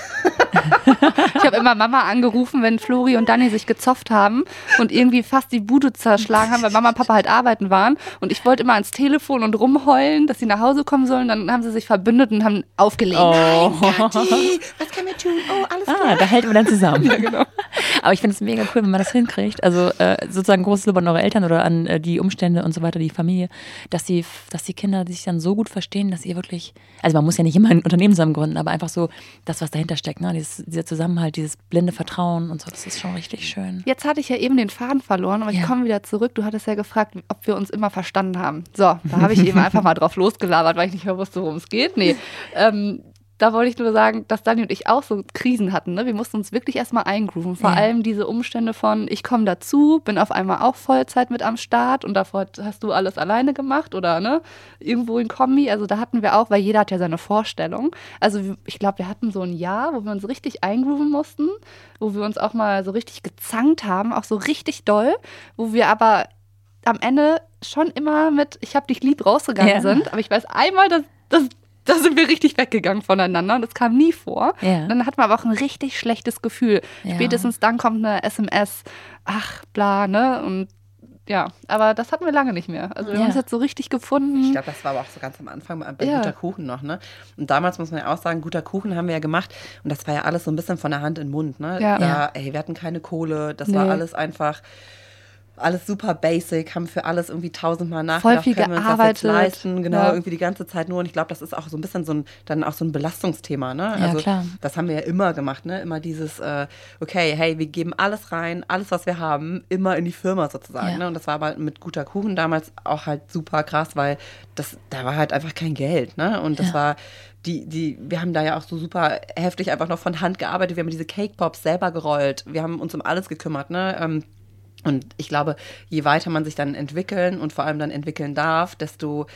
Ich habe immer Mama angerufen, wenn Flori und Dani sich gezofft haben und irgendwie fast die Bude zerschlagen haben, weil Mama und Papa halt arbeiten waren. Und ich wollte immer ans Telefon und rumheulen, dass sie nach Hause kommen sollen. Dann haben sie sich verbündet und haben aufgelegt. Oh. Kathi, (laughs) was können wir tun? Oh, alles klar. Ah, da hält man dann zusammen. (laughs) Aber ich finde es mega cool, wenn man das hinkriegt. Also äh, sozusagen großes Lob an eure Eltern oder an äh, die Umstände und so weiter, die Familie, dass die, dass die Kinder sich dann so gut verstehen, dass ihr wirklich, also man muss ja nicht immer ein Unternehmen zusammen gründen, aber einfach so das, was dahinter steckt, ne? dieses, dieser Zusammenhalt, dieses blinde Vertrauen und so, das ist schon richtig schön. Jetzt hatte ich ja eben den Faden verloren, aber Ja. ich komme wieder zurück. Du hattest ja gefragt, ob wir uns immer verstanden haben. So, da habe ich eben (laughs) einfach mal drauf losgelabert, weil ich nicht mehr wusste, worum es geht. Nee, ähm, da wollte ich nur sagen, dass Dani und ich auch so Krisen hatten. Ne? Wir mussten uns wirklich erstmal eingrooven. Vor Ja. allem diese Umstände von, ich komme dazu, bin auf einmal auch Vollzeit mit am Start und davor hast du alles alleine gemacht oder ne? irgendwo in Kombi. Also da hatten wir auch, weil jeder hat ja seine Vorstellung. Also ich glaube, wir hatten so ein Jahr, wo wir uns richtig eingrooven mussten, wo wir uns auch mal so richtig gezankt haben, auch so richtig doll, wo wir aber am Ende schon immer mit Ich hab dich lieb rausgegangen Ja. sind. Aber ich weiß einmal, dass, dass (laughs) da sind wir richtig weggegangen voneinander und das kam nie vor. Ja. Dann hat man aber auch ein richtig schlechtes Gefühl. Ja. Spätestens dann kommt eine SMS, ach, bla, ne? Und ja, aber das hatten wir lange nicht mehr. Also wir Ja. haben uns jetzt so richtig gefunden. Ich glaube, das war aber auch so ganz am Anfang bei Ja. guter Kuchen noch, ne? Und damals muss man ja auch sagen, guter Kuchen haben wir ja gemacht und das war ja alles so ein bisschen von der Hand in den Mund, ne? Ja. Ja. ey, wir hatten keine Kohle, das Nee. war alles einfach alles super basic, haben für alles irgendwie tausendmal nachgedacht, viel können wir uns das jetzt leisten, genau, Ja. irgendwie die ganze Zeit nur und ich glaube, das ist auch so ein bisschen so ein, dann auch so ein Belastungsthema, ne? Ja, also klar. das haben wir ja immer gemacht, ne? Immer dieses, äh, okay, hey, wir geben alles rein, alles, was wir haben, immer in die Firma sozusagen, Ja. ne? Und das war aber mit guter Kuchen damals auch halt super krass, weil das, da war halt einfach kein Geld, ne? Und das Ja. war, die, die, wir haben da ja auch so super heftig einfach noch von Hand gearbeitet. Wir haben diese Cake Pops selber gerollt. Wir haben uns um alles gekümmert, ne? Ähm, und ich glaube, je weiter man sich dann entwickeln und vor allem dann entwickeln darf, desto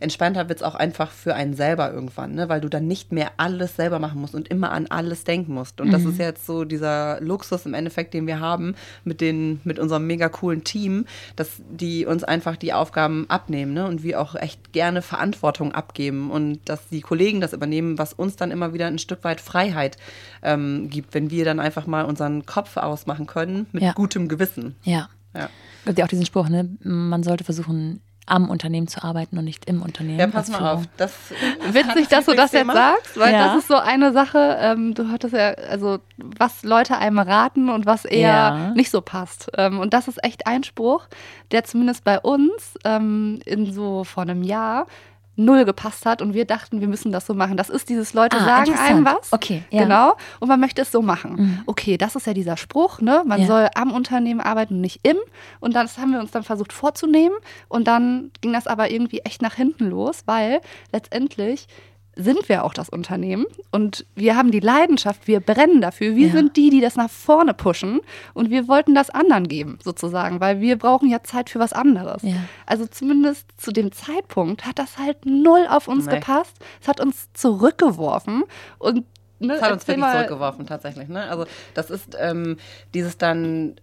entspannter wird es auch einfach für einen selber irgendwann, ne? weil du dann nicht mehr alles selber machen musst und immer an alles denken musst. Und das ist jetzt so dieser Luxus im Endeffekt, den wir haben mit, den, mit unserem mega coolen Team, dass die uns einfach die Aufgaben abnehmen ne? und wir auch echt gerne Verantwortung abgeben und dass die Kollegen das übernehmen, was uns dann immer wieder ein Stück weit Freiheit ähm, gibt, wenn wir dann einfach mal unseren Kopf ausmachen können mit Ja. gutem Gewissen. Ja. Ja. gibt ja auch diesen Spruch, ne? Man sollte versuchen, am Unternehmen zu arbeiten und nicht im Unternehmen. Ja, pass mal auf. Führung. Das (laughs) Witzig, dass du das jetzt Thema. sagst, weil Ja. das ist so eine Sache, ähm, du hattest ja, also was Leute einem raten und was eher Ja. nicht so passt. Ähm, und das ist echt ein Spruch, der zumindest bei uns ähm, in so vor einem Jahr null gepasst hat und wir dachten, wir müssen das so machen. Das ist dieses Leute Ah, sagen einem was. Okay, ja. Genau. Und man möchte es so machen. Mhm. Okay, das ist ja dieser Spruch, ne? Man Ja. soll am Unternehmen arbeiten und nicht im. Und das haben wir uns dann versucht vorzunehmen. Und dann ging das aber irgendwie echt nach hinten los, weil letztendlich sind wir auch das Unternehmen und wir haben die Leidenschaft, wir brennen dafür. Wir Ja. sind die, die das nach vorne pushen und wir wollten das anderen geben, sozusagen, weil wir brauchen ja Zeit für was anderes. Ja. Also zumindest zu dem Zeitpunkt hat das halt null auf uns Nee. gepasst. Es hat uns zurückgeworfen und ne, Das hat uns wirklich zurückgeworfen, tatsächlich. Ne? Also das ist ähm, dieses dann,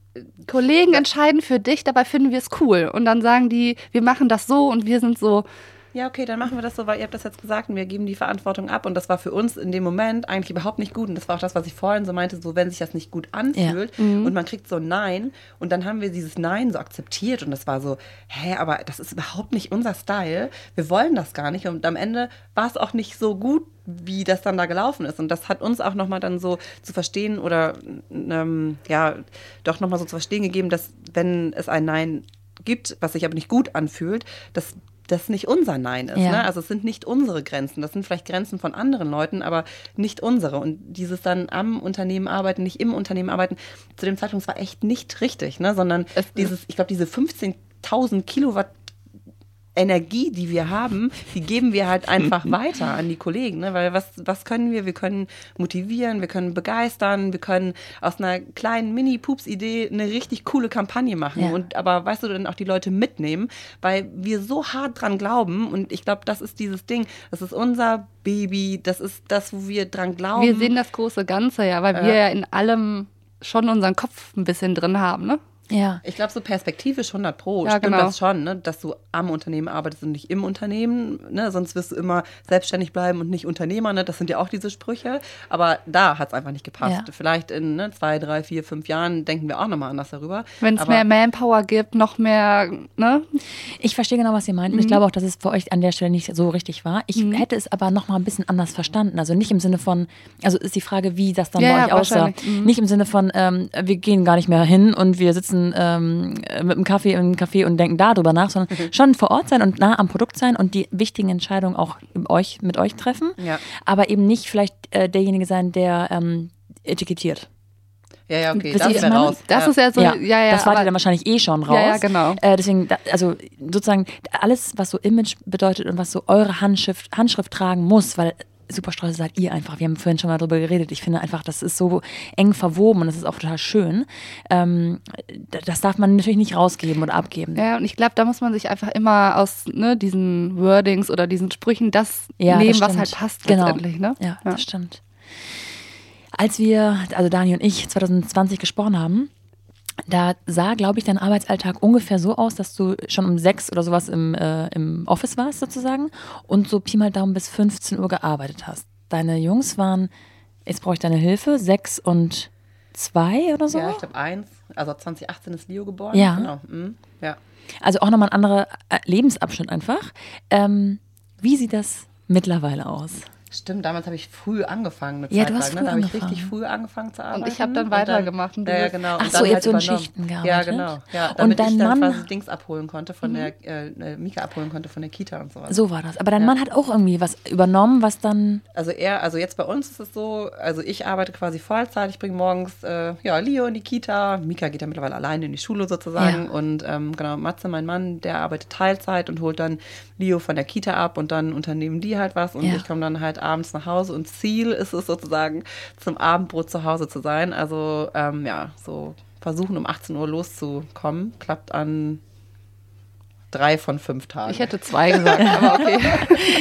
Kollegen entscheiden für dich, dabei finden wir es cool. Und dann sagen die, wir machen das so und wir sind so, ja, okay, dann machen wir das so, weil ihr habt das jetzt gesagt und wir geben die Verantwortung ab. Und das war für uns in dem Moment eigentlich überhaupt nicht gut. Und das war auch das, was ich vorhin so meinte, so wenn sich das nicht gut anfühlt und man kriegt so ein Nein und dann haben wir dieses Nein so akzeptiert und das war so, hä, aber das ist überhaupt nicht unser Style. Wir wollen das gar nicht. Und am Ende war es auch nicht so gut, wie das dann da gelaufen ist. Und das hat uns auch nochmal dann so zu verstehen oder ähm, ja, doch nochmal so zu verstehen gegeben, dass wenn es ein Nein gibt, was sich aber nicht gut anfühlt, dass das nicht unser Nein ist. Ja. Ne? Also es sind nicht unsere Grenzen. Das sind vielleicht Grenzen von anderen Leuten, aber nicht unsere. Und dieses dann am Unternehmen arbeiten, nicht im Unternehmen arbeiten, zu dem Zeitpunkt war echt nicht richtig, ne? sondern Es- dieses, ich glaube, diese 15.000 Kilowatt Energie, die wir haben, die geben wir halt einfach (laughs) weiter an die Kollegen. Ne? Weil was, was können wir? Wir können motivieren, wir können begeistern, wir können aus einer kleinen Mini-Pups-Idee eine richtig coole Kampagne machen. Ja. Und aber weißt du, dann auch die Leute mitnehmen, weil wir so hart dran glauben. Und ich glaube, das ist dieses Ding. Das ist unser Baby, das ist das, wo wir dran glauben. wir sehen das große Ganze ja, weil wir ja in allem schon unseren Kopf ein bisschen drin haben, ne? Ja. Ich glaube, so perspektivisch 100 Pro Ja, stimmt genau. das schon, ne? dass du am Unternehmen arbeitest und nicht im Unternehmen. Ne? Sonst wirst du immer selbstständig bleiben und nicht Unternehmer. Ne? Das sind ja auch diese Sprüche. Aber da hat es einfach nicht gepasst. Ja. Vielleicht in ne, zwei, drei, vier, fünf Jahren denken wir auch nochmal anders darüber. Wenn es mehr Manpower gibt, noch mehr, ne? Ich verstehe genau, was ihr meint. Und Mhm. ich glaube auch, dass es für euch an der Stelle nicht so richtig war. Ich hätte es aber noch mal ein bisschen anders verstanden. Also nicht im Sinne von, also ist die Frage, wie das dann Ja, bei ja, euch aussah. wahrscheinlich. Mhm. Nicht im Sinne von, ähm, wir gehen gar nicht mehr hin und wir sitzen ähm, mit einem Kaffee im Café und denken darüber nach, sondern Mhm. schon vor Ort sein und nah am Produkt sein und die wichtigen Entscheidungen auch euch, mit euch treffen. Ja. Aber eben nicht vielleicht äh, derjenige sein, der ähm, etikettiert. Ja, ja, okay, das meine? raus. Das ja. ist ja so, ja, ja. das war dann wahrscheinlich eh schon raus. Ja, ja, genau. Äh, deswegen, also sozusagen alles, was so Image bedeutet und was so eure Handschrift, Handschrift tragen muss, weil Superstraße seid ihr einfach. Wir haben vorhin schon mal drüber geredet. Ich finde einfach, das ist so eng verwoben und das ist auch total schön. Ähm, das darf man natürlich nicht rausgeben oder abgeben. Ja, und ich glaube, da muss man sich einfach immer aus ne, diesen Wordings oder diesen Sprüchen das Ja, nehmen, das was halt passt Genau. letztendlich. Ne? Ja, das stimmt. Als wir, also Dani und ich, 2020 gesprochen haben, da sah, glaube ich, dein Arbeitsalltag ungefähr so aus, dass du schon um sechs oder sowas im, äh, im Office warst sozusagen und so Pi mal Daumen bis 15 Uhr gearbeitet hast. Deine Jungs waren, jetzt brauche ich deine Hilfe, sechs und zwei oder so. Ja, ich glaube eins. Also 2018 ist Leo geboren. Ja. Genau. Mhm. Ja. Also auch nochmal ein anderer äh, Lebensabschnitt einfach. Ähm, wie sieht das mittlerweile aus? Stimmt, damals habe ich früh angefangen. Eine Ja, Zeit du hast lang, früh ne? Da habe ich richtig früh angefangen zu arbeiten. ich habe dann weitergemacht und du Ja, ja, genau. Ach Und so, dann ihr habt so in. Schichten Ja, gearbeitet? genau. Ja, Und damit dein ich dann Mann- quasi Dings abholen konnte von der, äh, äh, Mika abholen konnte von der Kita und sowas. So war das. Aber dein Mann hat auch irgendwie was übernommen, was dann. Also er, also jetzt bei uns ist es so, also ich arbeite quasi Vollzeit, ich bringe morgens äh, ja, Leo in die Kita, Mika geht ja mittlerweile alleine in die Schule sozusagen Ja. und ähm, genau, Matze, mein Mann, der arbeitet Teilzeit und holt dann Leo von der Kita ab und dann unternehmen die halt was und Ja. ich komme dann halt abends nach Hause und Ziel ist es sozusagen zum Abendbrot zu Hause zu sein, also ähm, ja, so versuchen um 18 Uhr loszukommen, klappt an drei von fünf Tagen. Ich hätte zwei gesagt, aber (laughs) okay.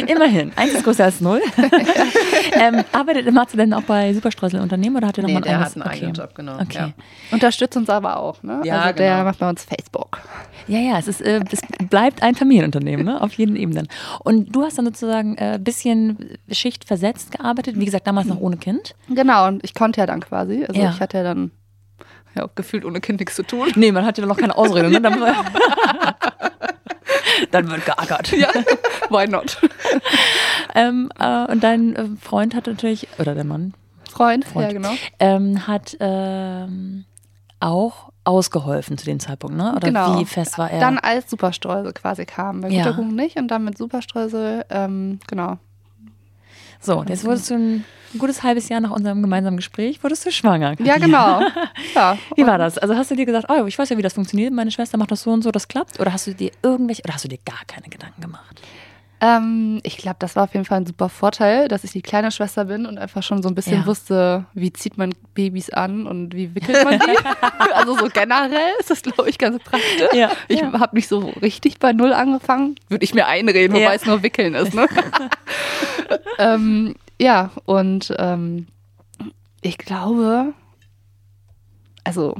Immerhin. Eins ist größer als null. (laughs) ähm, arbeitet Matze denn auch bei Superstreusel Unternehmen oder hat er noch nee, mal ein der eigenes? hat einen eigenen Job, genau. Okay. Ja. Unterstützt uns aber auch, ne? Ja, also der genau. macht bei uns Facebook. Ja, ja, es, ist, äh, es bleibt ein Familienunternehmen, ne? auf jeden Ebenen. Und du hast dann sozusagen ein äh, bisschen Schicht versetzt gearbeitet, wie gesagt, damals noch ohne Kind. Genau, und ich konnte ja dann quasi. Also Ja. ich hatte ja dann ja gefühlt ohne Kind nichts zu tun. Nee, man hat ja noch keine Ausrede. Ne? (laughs) Dann, wird geackert. Ja, (laughs) why not? Ähm, äh, und dein äh, Freund hat natürlich, oder der Mann, Freund, Freund. ja genau. ähm, hat ähm, auch ausgeholfen zu dem Zeitpunkt, ne? Oder genau. wie fest war er? Dann als Superstreusel quasi kam. Bei Ja. nicht und dann mit Superstreusel, ähm, genau. So, jetzt wurdest du ein gutes halbes Jahr nach unserem gemeinsamen Gespräch, wurdest du schwanger. Ja, genau. (laughs) Ja. Wie war das? Also hast du dir gesagt, oh, ich weiß ja, wie das funktioniert, meine Schwester macht das so und so, das klappt? Oder hast du dir irgendwelche, oder hast du dir gar keine Gedanken gemacht? Ähm, ich glaube, das war auf jeden Fall ein super Vorteil, dass ich die kleine Schwester bin und einfach schon so ein bisschen Ja. wusste, wie zieht man Babys an und wie wickelt man die. (laughs) also so generell ist das, glaube ich, ganz praktisch. Ja. Ich Ja. habe nicht so richtig bei Null angefangen. Würde ich mir einreden, wobei Ja. es nur Wickeln ist. Ne? (laughs) ähm, ja, und ähm, ich glaube, also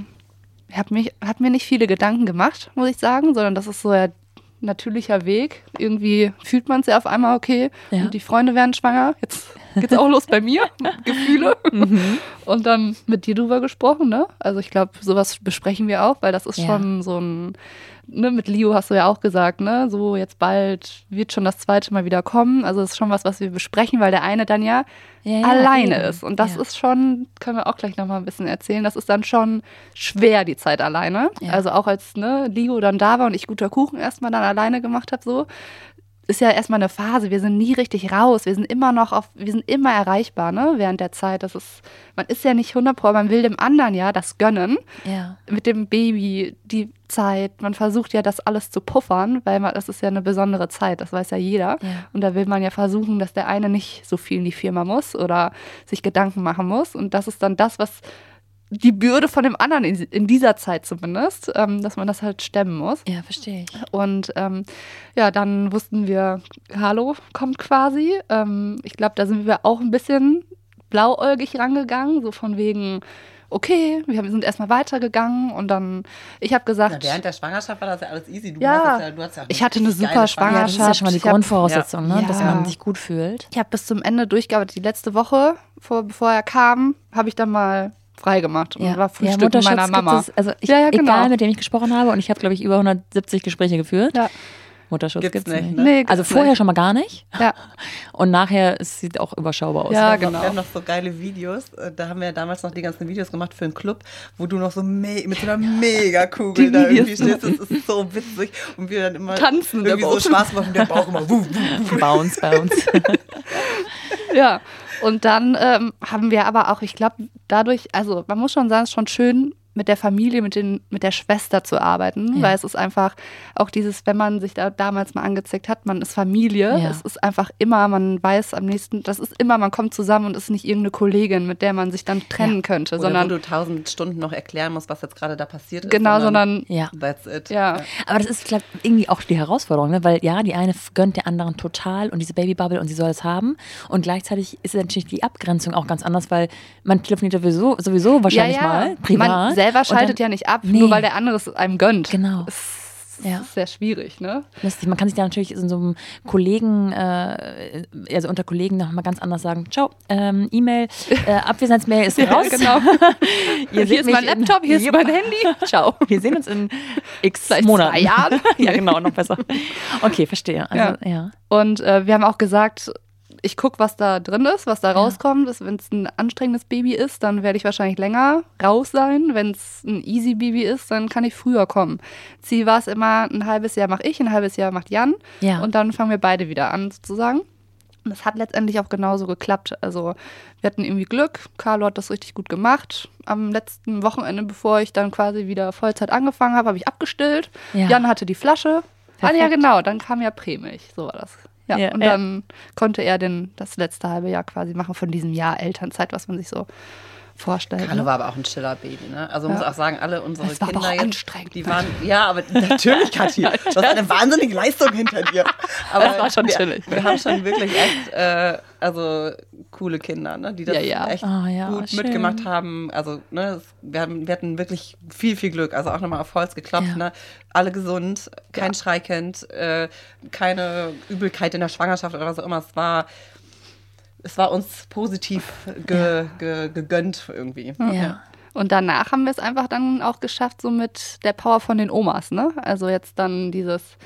ich habe mich hab mir nicht viele Gedanken gemacht, muss ich sagen, sondern das ist so ein natürlicher Weg. Irgendwie fühlt man es ja auf einmal, okay, Ja. und die Freunde werden schwanger. Jetzt geht's auch los bei mir, Gefühle. Mhm. Und dann mit dir drüber gesprochen, ne? Also ich glaube, sowas besprechen wir auch, weil das ist Ja. schon so ein, ne, mit Leo hast du ja auch gesagt, ne? So jetzt bald wird schon das zweite Mal wieder kommen. Also es ist schon was, was wir besprechen, weil der eine dann ja, Ja, ja, alleine eben. ist. Und das ist schon, können wir auch gleich nochmal ein bisschen erzählen, das ist dann schon schwer, die Zeit alleine. Also auch als ne, Leo dann da war und ich guter Kuchen erstmal dann alleine gemacht habe, so, ist ja erstmal eine Phase. Wir sind nie richtig raus. Wir sind immer noch auf, wir sind immer erreichbar, ne, während der Zeit. Das ist, man ist ja nicht 100 Pro, man will dem anderen ja das gönnen Ja. mit dem Baby, die Zeit. Man versucht ja, das alles zu puffern, weil man, das ist ja eine besondere Zeit, das weiß ja jeder. Ja. Und da will man ja versuchen, dass der eine nicht so viel in die Firma muss oder sich Gedanken machen muss. Und das ist dann das, was die Bürde von dem anderen in, in dieser Zeit zumindest, ähm, dass man das halt stemmen muss. Ja, verstehe ich. Und ähm, ja, dann wussten wir, Hallo kommt quasi. Ähm, ich glaube, da sind wir auch ein bisschen blauäugig rangegangen, so von wegen, okay, wir sind erstmal weitergegangen und dann, ich habe gesagt, Na, während der Schwangerschaft war das ja alles easy. Du Ja. hattest ja, du hattest ja Ich hatte eine super geile Ja, das ist ja Schwangerschaft. schon mal die Ich hab- Grundvoraussetzung, ne? Ja. dass man sich gut fühlt. ich habe bis zum Ende durchgearbeitet. Die letzte Woche, vor, bevor er kam, habe ich dann mal frei gemacht und war Frühstück mit meiner Mama. Es, also ich, Ja, ja, genau. egal, mit dem ich gesprochen habe, und ich habe, glaube ich, über 170 Gespräche geführt. Ja. Mutterschutz Gibt's gibt es nicht. nicht, ne? Nee, Also vorher nicht. schon mal gar nicht. Ja, (laughs) Und nachher es sieht auch überschaubar aus. Ja, Wir haben noch- genau. Wir haben noch so geile Videos. äh, Da haben wir ja damals noch die ganzen Videos gemacht für einen Club, wo du noch so me mit so einer Megakugel Die da irgendwie stehst. Das ist so witzig. Und wir dann immer Tanzen irgendwie so. Spaß machen, der Bauch immer. Wuh, wuh, wuh. Bounce, bounce. (laughs) ja. Und dann ähm, haben wir aber auch, ich glaube, dadurch, also man muss schon sagen, es ist schon schön, mit der Familie, mit, den, mit der Schwester zu arbeiten, Ja. weil es ist einfach auch dieses, wenn man sich da damals mal angezickt hat, man ist Familie, Ja. es ist einfach immer, man weiß am nächsten, das ist immer, man kommt zusammen und ist nicht irgendeine Kollegin, mit der man sich dann trennen Ja. könnte, Oder sondern wo du tausend Stunden noch erklären musst, was jetzt gerade da passiert ist. genau, sondern Ja. That's it. ja. Aber das ist glaub, irgendwie auch die Herausforderung, ne? weil ja, die eine gönnt der anderen total und diese Babybubble und sie soll es haben. Und gleichzeitig ist natürlich die Abgrenzung auch ganz anders, weil man telefoniert sowieso, sowieso wahrscheinlich mal privat. Man selber schaltet dann- ja nicht ab, Nee. nur weil der andere es einem gönnt. Genau. Es Ja. ist sehr schwierig, ne? Lustig. Man kann sich da natürlich in so einem Kollegen, äh, also unter Kollegen noch mal ganz anders sagen, ciao, ähm, E-Mail, äh, Abwesenheitsmail ist (laughs) raus. genau. (laughs) Ihr hier ist mein Laptop, hier ist mein Handy. (laughs) Ciao. Wir sehen uns in x Vielleicht Monaten. zwei Jahren. ja, genau, noch besser. Okay, verstehe. Also, ja. Und äh, wir haben auch gesagt, ich gucke, was da drin ist, was da rauskommt. Wenn es ein anstrengendes Baby ist, dann werde ich wahrscheinlich länger raus sein. Wenn es ein easy Baby ist, dann kann ich früher kommen. Ziel war es immer, ein halbes Jahr mache ich, ein halbes Jahr macht Jan. Ja. Und dann fangen wir beide wieder an, sozusagen. Und das hat letztendlich auch genauso geklappt. Also wir hatten irgendwie Glück. Carlo hat das richtig gut gemacht. Am letzten Wochenende, bevor ich dann quasi wieder Vollzeit angefangen habe, habe ich abgestillt. Ja. Jan hatte die Flasche. Ah, ja, Perfekt. genau. Dann kam ja Prämilch. So war das. Ja, Ja, und ja. dann konnte er den, das letzte halbe Jahr quasi machen von diesem Jahr Elternzeit, was man sich so vorstellt. Carlo ne? war aber auch ein chiller Baby, ne? Also Ja. muss auch sagen, alle unsere Das war aber Kinder auch jetzt, anstrengend. die waren, ja, aber (laughs) natürlich, Kathi, du hast eine wahnsinnige Leistung hinter dir. Aber Das war schon wir, chillig. Wir haben schon wirklich echt, äh, also coole Kinder, ne? Die das Ja, ja. echt ja, gut schön. mitgemacht haben. Also, ne, wir, haben, wir hatten wirklich viel, viel Glück. Also auch nochmal auf Holz geklopft, ne? Alle gesund, kein Schreikind, äh, keine Übelkeit in der Schwangerschaft oder was auch immer. Es war, es war uns positiv ge, ge, gegönnt irgendwie. Ja. Und danach haben wir es einfach dann auch geschafft, so mit der Power von den Omas, ne? Also jetzt dann dieses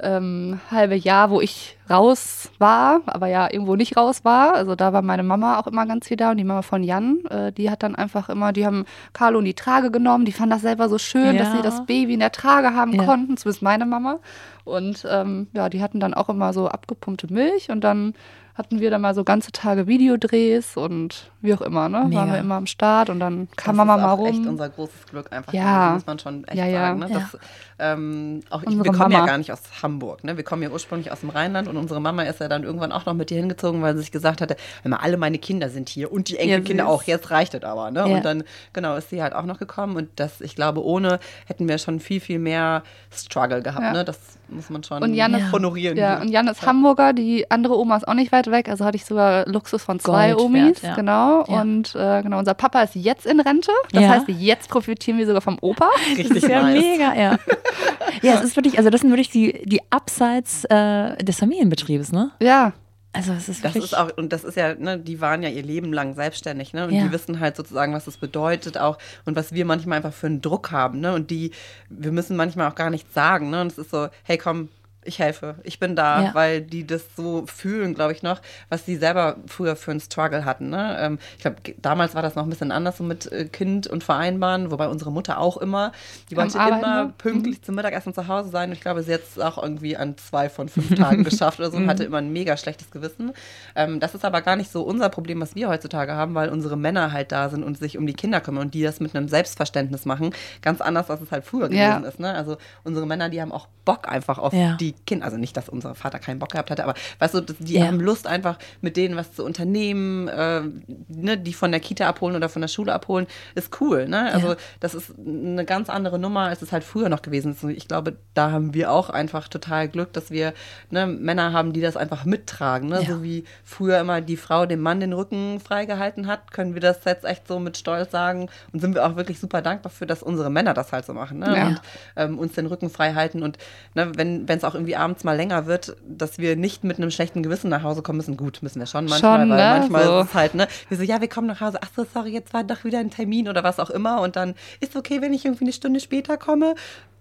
ähm, halbe Jahr, wo ich raus war, aber ja irgendwo nicht raus war. Also da war meine Mama auch immer ganz viel da und die Mama von Jan, äh, die hat dann einfach immer, die haben Carlo in die Trage genommen, die fanden das selber so schön, Ja. dass sie das Baby in der Trage haben Ja. konnten, zumindest meine Mama. Und ähm, ja, die hatten dann auch immer so abgepumpte Milch und dann hatten wir dann mal so ganze Tage Videodrehs und wie auch immer, ne? Mega. Waren wir immer am Start und dann kam das Mama ist mal rum. echt unser großes Glück einfach. Ja. gewesen, muss man schon echt Ja, ja. sagen. Ne? Ja. Das, ähm, auch ich, wir kommen ja Mama. gar nicht aus Hamburg. Ne? Wir kommen ja ursprünglich aus dem Rheinland und unsere Mama ist ja dann irgendwann auch noch mit dir hingezogen, weil sie sich gesagt hatte, mal, alle meine Kinder sind hier und die Enkelkinder süß. auch. Jetzt reicht es aber. Ne? Ja. Und dann genau ist sie halt auch noch gekommen und das, ich glaube, ohne hätten wir schon viel viel mehr Struggle gehabt. Ja. Ne? Das muss man schon Und Jan ist- honorieren. Ja, und Jan ist Hamburger, die andere Oma ist auch nicht weit weg, also hatte ich sogar Luxus von zwei Gold Omis, wert, ja. genau. Ja. Und äh, genau, unser Papa ist jetzt in Rente, das Ja. heißt, jetzt profitieren wir sogar vom Opa. (laughs) Richtig Das ist ja nice. mega, ja. (laughs) ja, es ist wirklich, also das sind wirklich die, die Abseits äh, des Familienbetriebes, ne? Ja, Also es ist Das wirklich. ist auch, und das ist ja, ne, die waren ja ihr Leben lang selbstständig, ne? Und Ja. die wissen halt sozusagen, was das bedeutet auch und was wir manchmal einfach für einen Druck haben, ne? Und die, wir müssen manchmal auch gar nichts sagen, ne? Und es ist so, hey komm, ich helfe, ich bin da, Ja. weil die das so fühlen, glaube ich, noch, was sie selber früher für einen Struggle hatten. Ne? Ähm, ich glaube, damals war das noch ein bisschen anders so mit äh, Kind und Vereinbaren, wobei unsere Mutter auch immer, die Am wollte Arbeiten immer war? pünktlich zum Mittagessen zu Hause sein. Und ich glaube, sie hat es auch irgendwie an zwei von fünf Tagen (laughs) geschafft oder so und hatte immer ein mega schlechtes Gewissen. Ähm, das ist aber gar nicht so unser Problem, was wir heutzutage haben, weil unsere Männer halt da sind und sich um die Kinder kümmern und die das mit einem Selbstverständnis machen. Ganz anders, als es halt früher Ja. gewesen ist. Ne? Also unsere Männer, die haben auch Bock einfach auf Ja. die Kinder. Also nicht, dass unser Vater keinen Bock gehabt hatte, aber weißt du, die Ja. haben Lust einfach mit denen was zu unternehmen, äh, ne, die von der Kita abholen oder von der Schule abholen, ist cool. Ne? Also Ja. das ist eine ganz andere Nummer, als es halt früher noch gewesen ist. Ich glaube, da haben wir auch einfach total Glück, dass wir ne, Männer haben, die das einfach mittragen. Ne? Ja. So wie früher immer die Frau dem Mann den Rücken freigehalten hat, können wir das jetzt echt so mit Stolz sagen und sind wir auch wirklich super dankbar für, dass unsere Männer das halt so machen. Ne? Und ähm, uns den Rücken frei halten und ne, wenn es auch irgendwie abends mal länger wird, dass wir nicht mit einem schlechten Gewissen nach Hause kommen müssen. Gut, müssen wir schon manchmal, Schon, weil ne? manchmal So. ist es halt, ne, wir so, ja, wir kommen nach Hause, ach so, sorry, jetzt war doch wieder ein Termin oder was auch immer und dann ist okay, wenn ich irgendwie eine Stunde später komme.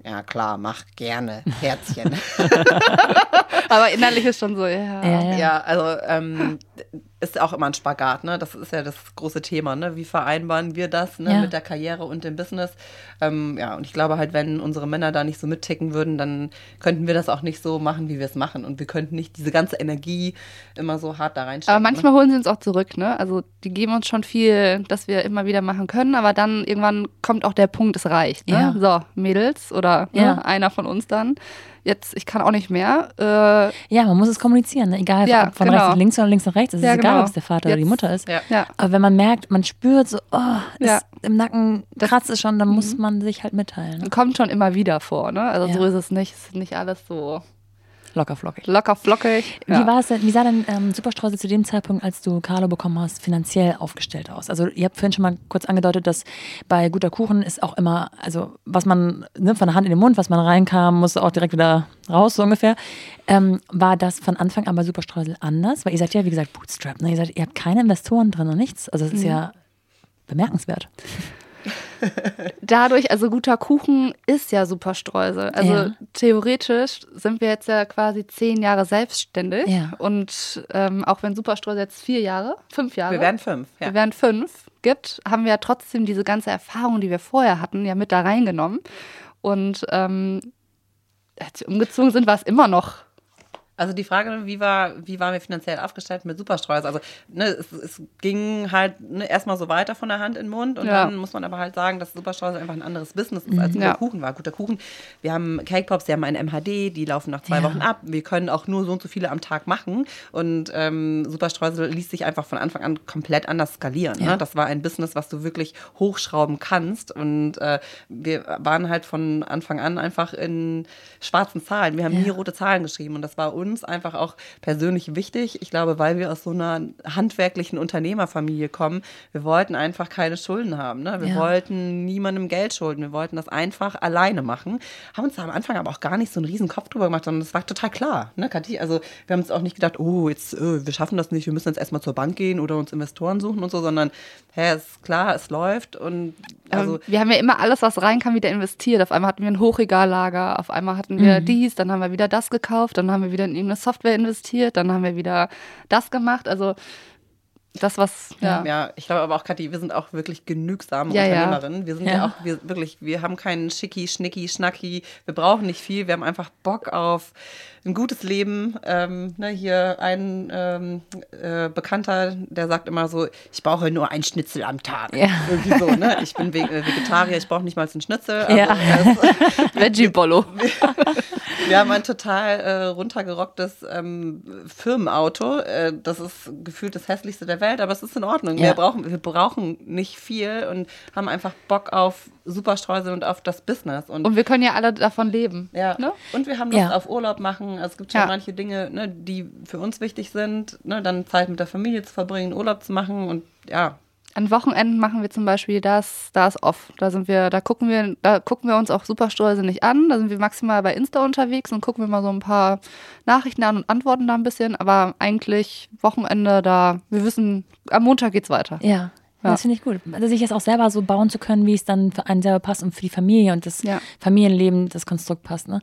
Ja, klar, mach gerne, (laughs) Herzchen. (laughs) aber innerlich ist schon so, ja. Ja, ja. Ja, also ähm, ist auch immer ein Spagat, ne? Das ist ja das große Thema, ne? Wie vereinbaren wir das ne? Ja. mit der Karriere und dem Business? Ähm, ja, und ich glaube halt, wenn unsere Männer da nicht so mitticken würden, dann könnten wir das auch nicht so machen, wie wir es machen. Und wir könnten nicht diese ganze Energie immer so hart da reinstecken. Aber manchmal holen sie uns auch zurück, ne? Also die geben uns schon viel, dass wir immer wieder machen können, aber dann irgendwann kommt auch der Punkt, es reicht. Ne? So, Mädels oder Ja. ne, einer von uns dann. Jetzt, ich kann auch nicht mehr. Äh, Ja, man muss es kommunizieren, ne? egal Ja, ob von genau. rechts nach links oder links nach rechts. Es ist Ja, egal, genau. ob es der Vater oder die Jetzt- Mutter ist. Ja. ja. Aber wenn man merkt, man spürt so, oh, Ja. ist im Nacken kratzt es schon, dann Mhm. muss man sich halt mitteilen. Ne? kommt schon immer wieder vor, ne? Also Ja. so ist es nicht. Es ist nicht alles so Locker flockig. locker flockig. Wie Ja. war es denn, wie sah denn ähm, Superstreusel zu dem Zeitpunkt, als du Carlo bekommen hast, finanziell aufgestellt aus? Also ihr habt vorhin schon mal kurz angedeutet, dass bei guter Kuchen ist auch immer, also was man ne, von der Hand in den Mund, was man reinkam, musste auch direkt wieder raus, so ungefähr. Ähm, war das von Anfang an bei Superstreusel anders? Weil ihr seid ja, wie gesagt, Bootstrap, ne? Ihr, seid, ihr habt keine Investoren drin und nichts. Also das ist ja bemerkenswert. (laughs) Dadurch, also guter Kuchen ist ja super Streusel. Also Ja. theoretisch sind wir jetzt ja quasi zehn Jahre selbstständig. Ja. Und ähm, auch wenn Superstreusel jetzt vier Jahre, fünf Jahre. Wir werden fünf. Ja. wir werden fünf gibt, haben wir ja trotzdem diese ganze Erfahrung, die wir vorher hatten, ja mit da reingenommen. Und ähm, als wir umgezogen sind, war es immer noch. Also die Frage, wie, war, wie waren wir finanziell aufgestellt mit Superstreus? Also ne, es, es ging halt ne, erstmal so weiter von der Hand in den Mund und Ja. dann muss man aber halt sagen, dass Superstreus einfach ein anderes Business ist, als guter Ja. Kuchen war. Guter Kuchen, wir haben Cake Pops, die haben ein MHD, die laufen nach zwei Ja. Wochen ab. Wir können auch nur so und so viele am Tag machen und ähm, Superstreusel ließ sich einfach von Anfang an komplett anders skalieren. Ja. Ne? Das war ein Business, was du wirklich hochschrauben kannst und äh, wir waren halt von Anfang an einfach in schwarzen Zahlen. Wir haben nie rote Zahlen geschrieben und das war uns uns einfach auch persönlich wichtig. Ich glaube, weil wir aus so einer handwerklichen Unternehmerfamilie kommen. Wir wollten einfach keine Schulden haben. Ne? Wir Ja. wollten niemandem Geld schulden. Wir wollten das einfach alleine machen. Haben uns da am Anfang aber auch gar nicht so einen riesen Kopf drüber gemacht, sondern es war total klar. Ne, Kathi? Also wir haben uns auch nicht gedacht, oh, jetzt, äh, wir schaffen das nicht, wir müssen jetzt erstmal zur Bank gehen oder uns Investoren suchen und so, sondern, hä, ist klar, es läuft und also Also, wir haben ja immer alles, was reinkam, wieder investiert. Auf einmal hatten wir ein Hochregallager, auf einmal hatten wir Mhm. dies, dann haben wir wieder das gekauft, dann haben wir wieder in irgendeine Software investiert, dann haben wir wieder das gemacht. Also das, was, ja. Ja, ich glaube aber auch, Kathi, wir sind auch wirklich genügsame Ja, ja. Unternehmerinnen. Wir sind ja, Ja. auch, wir wirklich, wir haben keinen Schicki, Schnicki, Schnacki. Wir brauchen nicht viel. Wir haben einfach Bock auf ein gutes Leben. Ähm, ne, hier ein ähm, äh, Bekannter, der sagt immer so, ich brauche nur ein Schnitzel am Tag. Ja. Irgendwie so, ne? Ich bin Ve äh, Vegetarier, ich brauche nicht mal einen Schnitzel. Also, Ja. das, (laughs) Veggie-Bollo. (laughs) wir haben ein total äh, runtergerocktes ähm, Firmenauto. Äh, das ist gefühlt das hässlichste der Welt, aber es ist in Ordnung. Ja. Wir, brauchen, wir brauchen nicht viel und haben einfach Bock auf Superstreusel und auf das Business. Und, Und wir können ja alle davon leben. ja. Ne? und wir haben Lust Ja. auf Urlaub machen. Also es gibt schon Ja. manche Dinge, ne, die für uns wichtig sind. Ne, dann Zeit mit der Familie zu verbringen, Urlaub zu machen und ja. An Wochenenden machen wir zum Beispiel das, da ist off. Da sind wir, da gucken wir, da gucken wir uns auch Superstreusel nicht an. Da sind wir maximal bei Insta unterwegs und gucken wir mal so ein paar Nachrichten an und antworten da ein bisschen. Aber eigentlich Wochenende da, wir wissen, am Montag geht's weiter. Ja. Ja. Das finde ich gut. Also sich das auch selber so bauen zu können, wie es dann für einen selber passt und für die Familie und das Ja. Familienleben, das Konstrukt passt. Ne?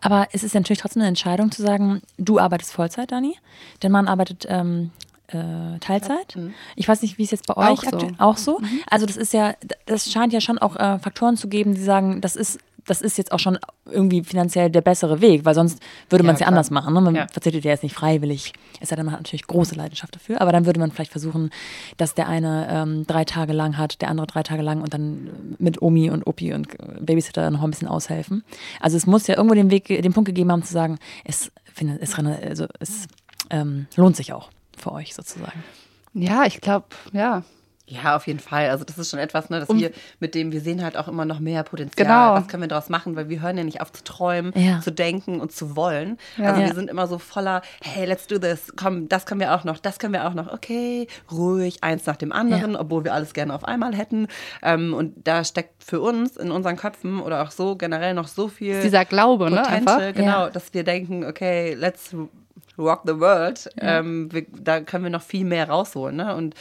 Aber es ist natürlich trotzdem eine Entscheidung zu sagen, du arbeitest Vollzeit, Dani, dein Mann arbeitet ähm, äh, Teilzeit. Ich weiß nicht, wie es jetzt bei euch Auch so. auch so. Also das ist ja, das scheint ja schon auch äh, Faktoren zu geben, die sagen, das ist das ist jetzt auch schon irgendwie finanziell der bessere Weg, weil sonst würde Ja, man es ja, klar. anders machen. Ne? Man Ja. verzichtet ja jetzt nicht freiwillig. Es sei denn, man hat natürlich große Leidenschaft dafür, aber dann würde man vielleicht versuchen, dass der eine ähm, drei Tage lang hat, der andere drei Tage lang und dann mit Omi und Opi und Babysitter noch ein bisschen aushelfen. Also es muss ja irgendwo den Weg, den Punkt gegeben haben zu sagen, es, es, also es ähm, lohnt sich auch für euch sozusagen. Ja, ich glaube, ja. Ja, auf jeden Fall. Also das ist schon etwas, ne, dass Und- wir mit dem, wir sehen halt auch immer noch mehr Potenzial. Genau. Was können wir daraus machen? Weil wir hören ja nicht auf zu träumen, Ja. zu denken und zu wollen. Ja. Also Ja. wir sind immer so voller, hey, let's do this. Komm, das können wir auch noch, das können wir auch noch. Okay, ruhig, eins nach dem anderen, obwohl wir alles gerne auf einmal hätten. Ähm, und da steckt für uns in unseren Köpfen oder auch so generell noch so viel Dieser Glaube, ne? Potential, Einfach. genau, Ja. dass wir denken, okay, let's rock the world. Ähm, wir, da können wir noch viel mehr rausholen. Ne? Und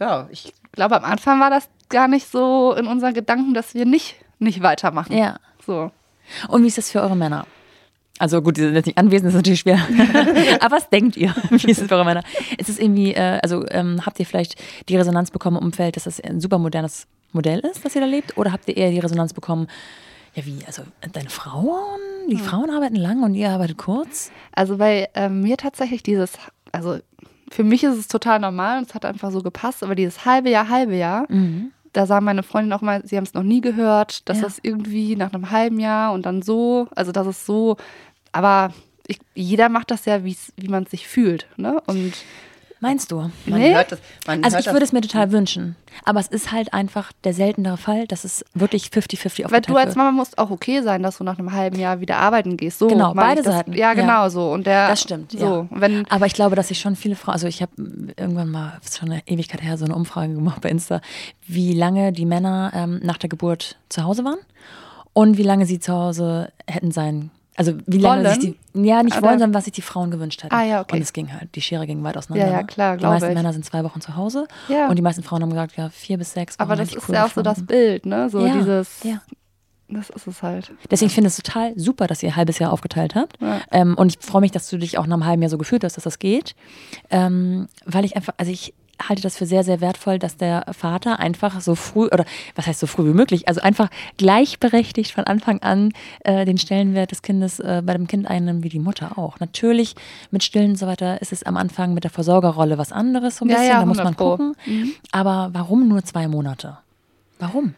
ja, ich glaube, am Anfang war das gar nicht so in unseren Gedanken, dass wir nicht, nicht weitermachen. Ja. So. Und wie ist das für eure Männer? Also gut, die sind jetzt nicht anwesend, das ist natürlich schwer. (laughs) Aber was denkt ihr? (laughs) Wie ist es für eure Männer? Ist es irgendwie, äh, also ähm, habt ihr vielleicht die Resonanz bekommen im Umfeld, dass das ein super modernes Modell ist, das ihr da lebt? Oder habt ihr eher die Resonanz bekommen, ja wie, also deine Frauen, die Frauen arbeiten lang und ihr arbeitet kurz? Also bei ähm, mir tatsächlich dieses, also für mich ist es total normal und es hat einfach so gepasst, aber dieses halbe Jahr, halbe Jahr, da sagen meine Freundin auch mal, sie haben es noch nie gehört, dass Ja. das irgendwie nach einem halben Jahr und dann so, also das ist so, aber ich, jeder macht das ja, wie man sich fühlt. Ne? Und Meinst du? man Nee. hört das. Man Also hört ich würde es mir total wünschen. Aber es ist halt einfach der seltenere Fall, dass es wirklich 50-50 weil aufgeteilt du als. Mama musst auch okay sein, dass du nach einem halben Jahr wieder arbeiten gehst. So Genau, meine beide ich das, Seiten. Ja, Ja. genau so. Und der, Das stimmt, So, ja. Wenn Aber ich glaube, dass sich schon viele Frauen, also ich habe irgendwann mal, das ist schon eine Ewigkeit her, so eine Umfrage gemacht bei Insta, wie lange die Männer ähm, nach der Geburt zu Hause waren und wie lange sie zu Hause hätten sein Also wie lange Wollen? sich die, ja nicht Oder- wollen, sondern was sich die Frauen gewünscht hätten. Ah, ja, okay. Und es ging halt, die Schere ging weit auseinander. Ja, ja, klar, Die glaub meisten ich. Männer sind zwei Wochen zu Hause Ja. und die meisten Frauen haben gesagt, ja, vier bis sechs. aber Wochen das hätte ich ist cool ja auch so das gefunden. Bild, ne? So ja, dieses, ja. das ist es halt. Deswegen finde ich es total super, dass ihr ein halbes Jahr aufgeteilt habt. Ja. Ähm, und ich freue mich, dass du dich auch nach einem halben Jahr so gefühlt hast, dass das geht. Ähm, weil ich einfach, also ich halte das für sehr, sehr wertvoll, dass der Vater einfach so früh, oder was heißt so früh wie möglich, also einfach gleichberechtigt von Anfang an äh, den Stellenwert des Kindes äh, bei dem Kind einnimmt, wie die Mutter auch. Natürlich mit Stillen und so weiter ist es am Anfang mit der Versorgerrolle was anderes, so ein Ja, bisschen, ja, da muss man 100 Pro. gucken. Aber warum nur zwei Monate? Warum?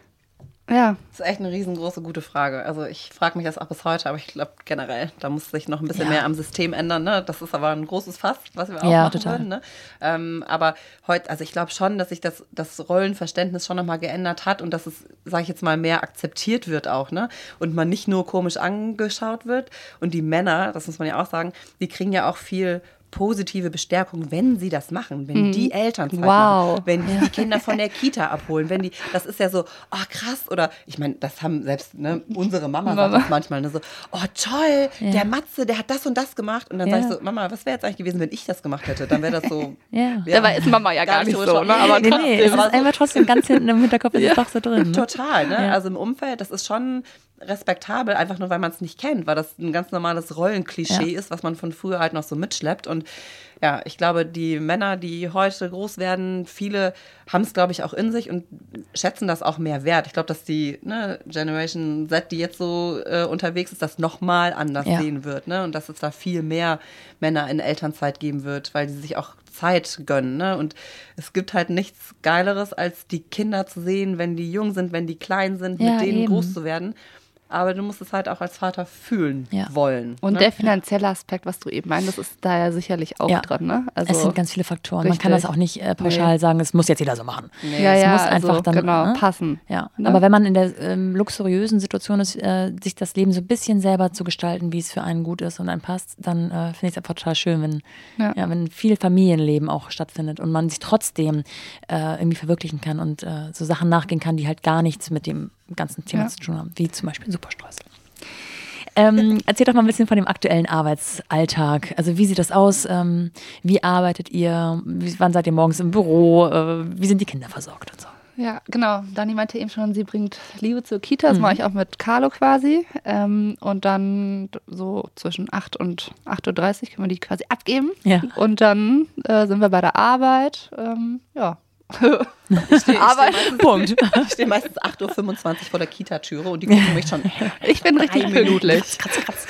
Ja. Das ist echt eine riesengroße, gute Frage. Also ich frage mich das auch bis heute, aber ich glaube generell, da muss sich noch ein bisschen Ja. mehr am System ändern. Ne? Das ist aber ein großes Fass, was wir auch Ja, machen total. würden. Ne? Ähm, aber heute, also ich glaube schon, dass sich das, das Rollenverständnis schon nochmal geändert hat und dass es, sage ich jetzt mal, mehr akzeptiert wird auch. Ne? Und man nicht nur komisch angeschaut wird. Und die Männer, das muss man ja auch sagen, die kriegen ja auch viel positive Bestärkung, wenn sie das machen, wenn die Elternzeit Wow. machen, wenn die die Kinder von der (laughs) Kita abholen, wenn die, das ist ja so, oh krass, oder ich meine, das haben selbst ne, unsere Mama, sagt Mama. das manchmal ne, so, oh toll, der Matze, der hat das und das gemacht und dann Ja. sag ich so, Mama, was wäre jetzt eigentlich gewesen, wenn ich das gemacht hätte? Dann wäre das so, (laughs) Ja. Dabei ist Mama ja gar nicht drüber so, gesprochen. ne? Aber Nee, nee, es ist aber so- einfach trotzdem ganz hinten im Hinterkopf ist (laughs) es doch so drin. Ne? Total, ne? Ja. Also im Umfeld, das ist schon respektabel, einfach nur weil man es nicht kennt, weil das ein ganz normales Rollenklischee Ja. ist, was man von früher halt noch so mitschleppt. Und ja, ich glaube, die Männer, die heute groß werden, viele haben es, glaube ich, auch in sich und schätzen das auch mehr wert. Ich glaube, dass die ne, Generation Z, die jetzt so äh, unterwegs ist, das nochmal anders Ja. sehen wird. Ne? Und dass es da viel mehr Männer in Elternzeit geben wird, weil sie sich auch Zeit gönnen. Ne? Und es gibt halt nichts Geileres, als die Kinder zu sehen, wenn die jung sind, wenn die klein sind, Ja, mit denen eben. groß zu werden. Aber du musst es halt auch als Vater fühlen Ja. wollen. Und ne? der finanzielle Aspekt, was du eben meintest, ist da ja sicherlich auch Ja. drin, ne? Also, es sind ganz viele Faktoren. Man kann das Richtig. auch nicht äh, pauschal sagen, es muss jetzt jeder so machen. ja, es ja, muss einfach also, dann genau, ne? passen. Ja, Ne? aber wenn man in der ähm, luxuriösen Situation ist, äh, sich das Leben so ein bisschen selber zu gestalten, wie es für einen gut ist und einem passt, dann äh, finde ich es einfach total schön, wenn, ja. Ja. wenn viel Familienleben auch stattfindet und man sich trotzdem äh, irgendwie verwirklichen kann und äh, so Sachen nachgehen kann, die halt gar nichts mit dem ganzen Thema Ja. zu tun haben, wie zum Beispiel Superstreusel. Ähm, (laughs) erzähl doch mal ein bisschen von dem aktuellen Arbeitsalltag. Also wie sieht das aus? Ähm, wie arbeitet ihr? Wann seid ihr morgens im Büro? Äh, wie sind die Kinder versorgt und so? Ja, genau. Dani meinte eben schon, sie bringt Liebe zur Kita. Das mache ich auch mit Carlo quasi. Ähm, und dann so zwischen 8 und 8.30 Uhr können wir die quasi abgeben. Ja. Und dann äh, sind wir bei der Arbeit. Ähm, ja. Ich stehe Aber- meistens, Punkt. ich steh meistens 8.25 Uhr vor der Kita-Türe und die gucken mich schon. Ich bin richtig pünktlich. Kratz, kratz.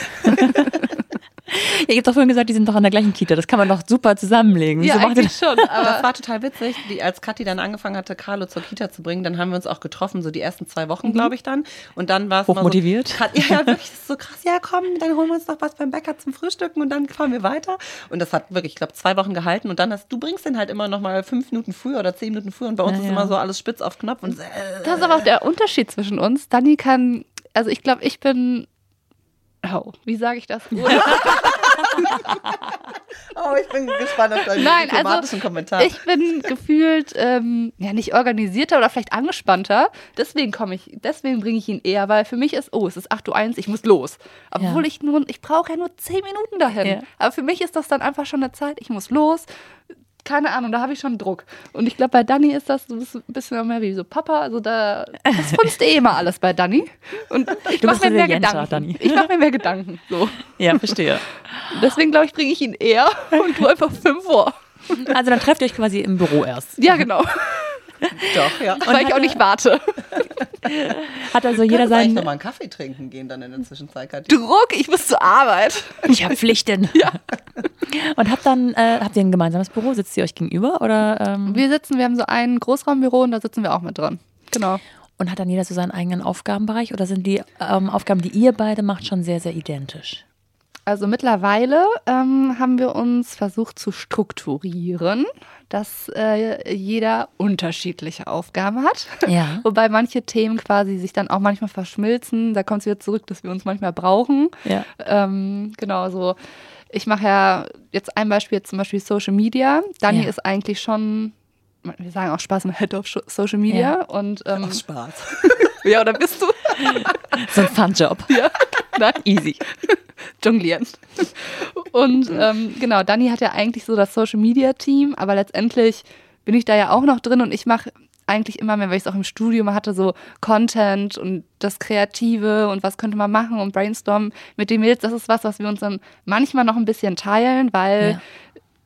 Ihr habt doch vorhin gesagt, die sind doch an der gleichen Kita. Das kann man doch super zusammenlegen. Ja, so eigentlich schon. Das Aber war total witzig, die, als Kathi dann angefangen hatte, Carlo zur Kita zu bringen, dann haben wir uns auch getroffen, so die ersten zwei Wochen, glaube ich dann. Und dann war es Hochmotiviert. So, ja, ja, wirklich, das so krass, ja komm, dann holen wir uns noch was beim Bäcker zum Frühstücken und dann fahren wir weiter. Und das hat wirklich, ich glaube, zwei Wochen gehalten und dann hast du bringst den halt immer noch mal fünf Minuten früher oder zehn Minuten früher und bei uns Ja, ist immer so alles spitz auf Knopf und äh, das ist aber auch der Unterschied zwischen uns. Dani kann, also ich glaube, ich bin. Oh, wie sage ich das? (laughs) oh, ich bin gespannt auf deinen Nein, diplomatischen also Kommentar. ich bin gefühlt ähm, ja nicht organisierter oder vielleicht angespannter. Deswegen komme ich, deswegen bringe ich ihn eher, weil für mich ist, oh, es ist 8.01 Uhr, ich muss los. Obwohl Ja. ich nur, ich brauche ja nur 10 Minuten dahin. Ja. Aber für mich ist das dann einfach schon eine Zeit, ich muss los. Keine Ahnung, da habe ich schon Druck. Und ich glaube, bei Dani ist das so ein bisschen mehr wie so Papa. Also da, das funzt eh immer alles bei Dani. Und ich mache bist mir mehr Gedanken. Ich mache mir mehr Gedanken. Ja, verstehe. (laughs) Deswegen glaube ich, bringe ich ihn eher und du einfach 5 Uhr. Also dann trefft ihr euch quasi im Büro erst. Ja, genau. Doch, ja. weil ich auch nicht warte. (laughs) Hat also Jeder eigentlich seinen... noch mal einen Kaffee trinken gehen dann in der Zwischenzeit. Kathi. Druck, ich muss zur Arbeit. Ich habe Pflichten. (laughs) Ja. Und habt dann, äh, habt ihr ein gemeinsames Büro? Sitzt ihr euch gegenüber? Oder, ähm, Wir sitzen, wir haben so ein Großraumbüro und da sitzen wir auch mit drin. Genau. und hat dann jeder so seinen eigenen Aufgabenbereich? Oder sind die ähm, Aufgaben, die ihr beide macht, schon sehr, sehr identisch? Also mittlerweile ähm, haben wir uns versucht zu strukturieren, dass äh, jeder unterschiedliche Aufgaben hat. Ja. (laughs) Wobei manche Themen quasi sich dann auch manchmal verschmilzen. Da kommt es wieder zurück, dass wir uns manchmal brauchen. Ja. Ähm, genau so. Ich mache ja jetzt ein Beispiel, jetzt zum Beispiel Social Media. Dani Ja. ist eigentlich schon, wir sagen auch Spaß im Head of Social Media. Ja. Und ähm, Ach, Spaß. (laughs) ja, oder bist du? (laughs) So ein Fun-Job. Ja, na, easy. Jonglieren. Und ähm, genau, Dani hat ja eigentlich so das Social Media Team, aber letztendlich bin ich da ja auch noch drin und ich mache eigentlich immer mehr, weil ich es auch im Studium hatte, so Content und das Kreative und was könnte man machen und brainstormen mit den Mädels. Das ist was, was wir uns dann manchmal noch ein bisschen teilen, weil Ja.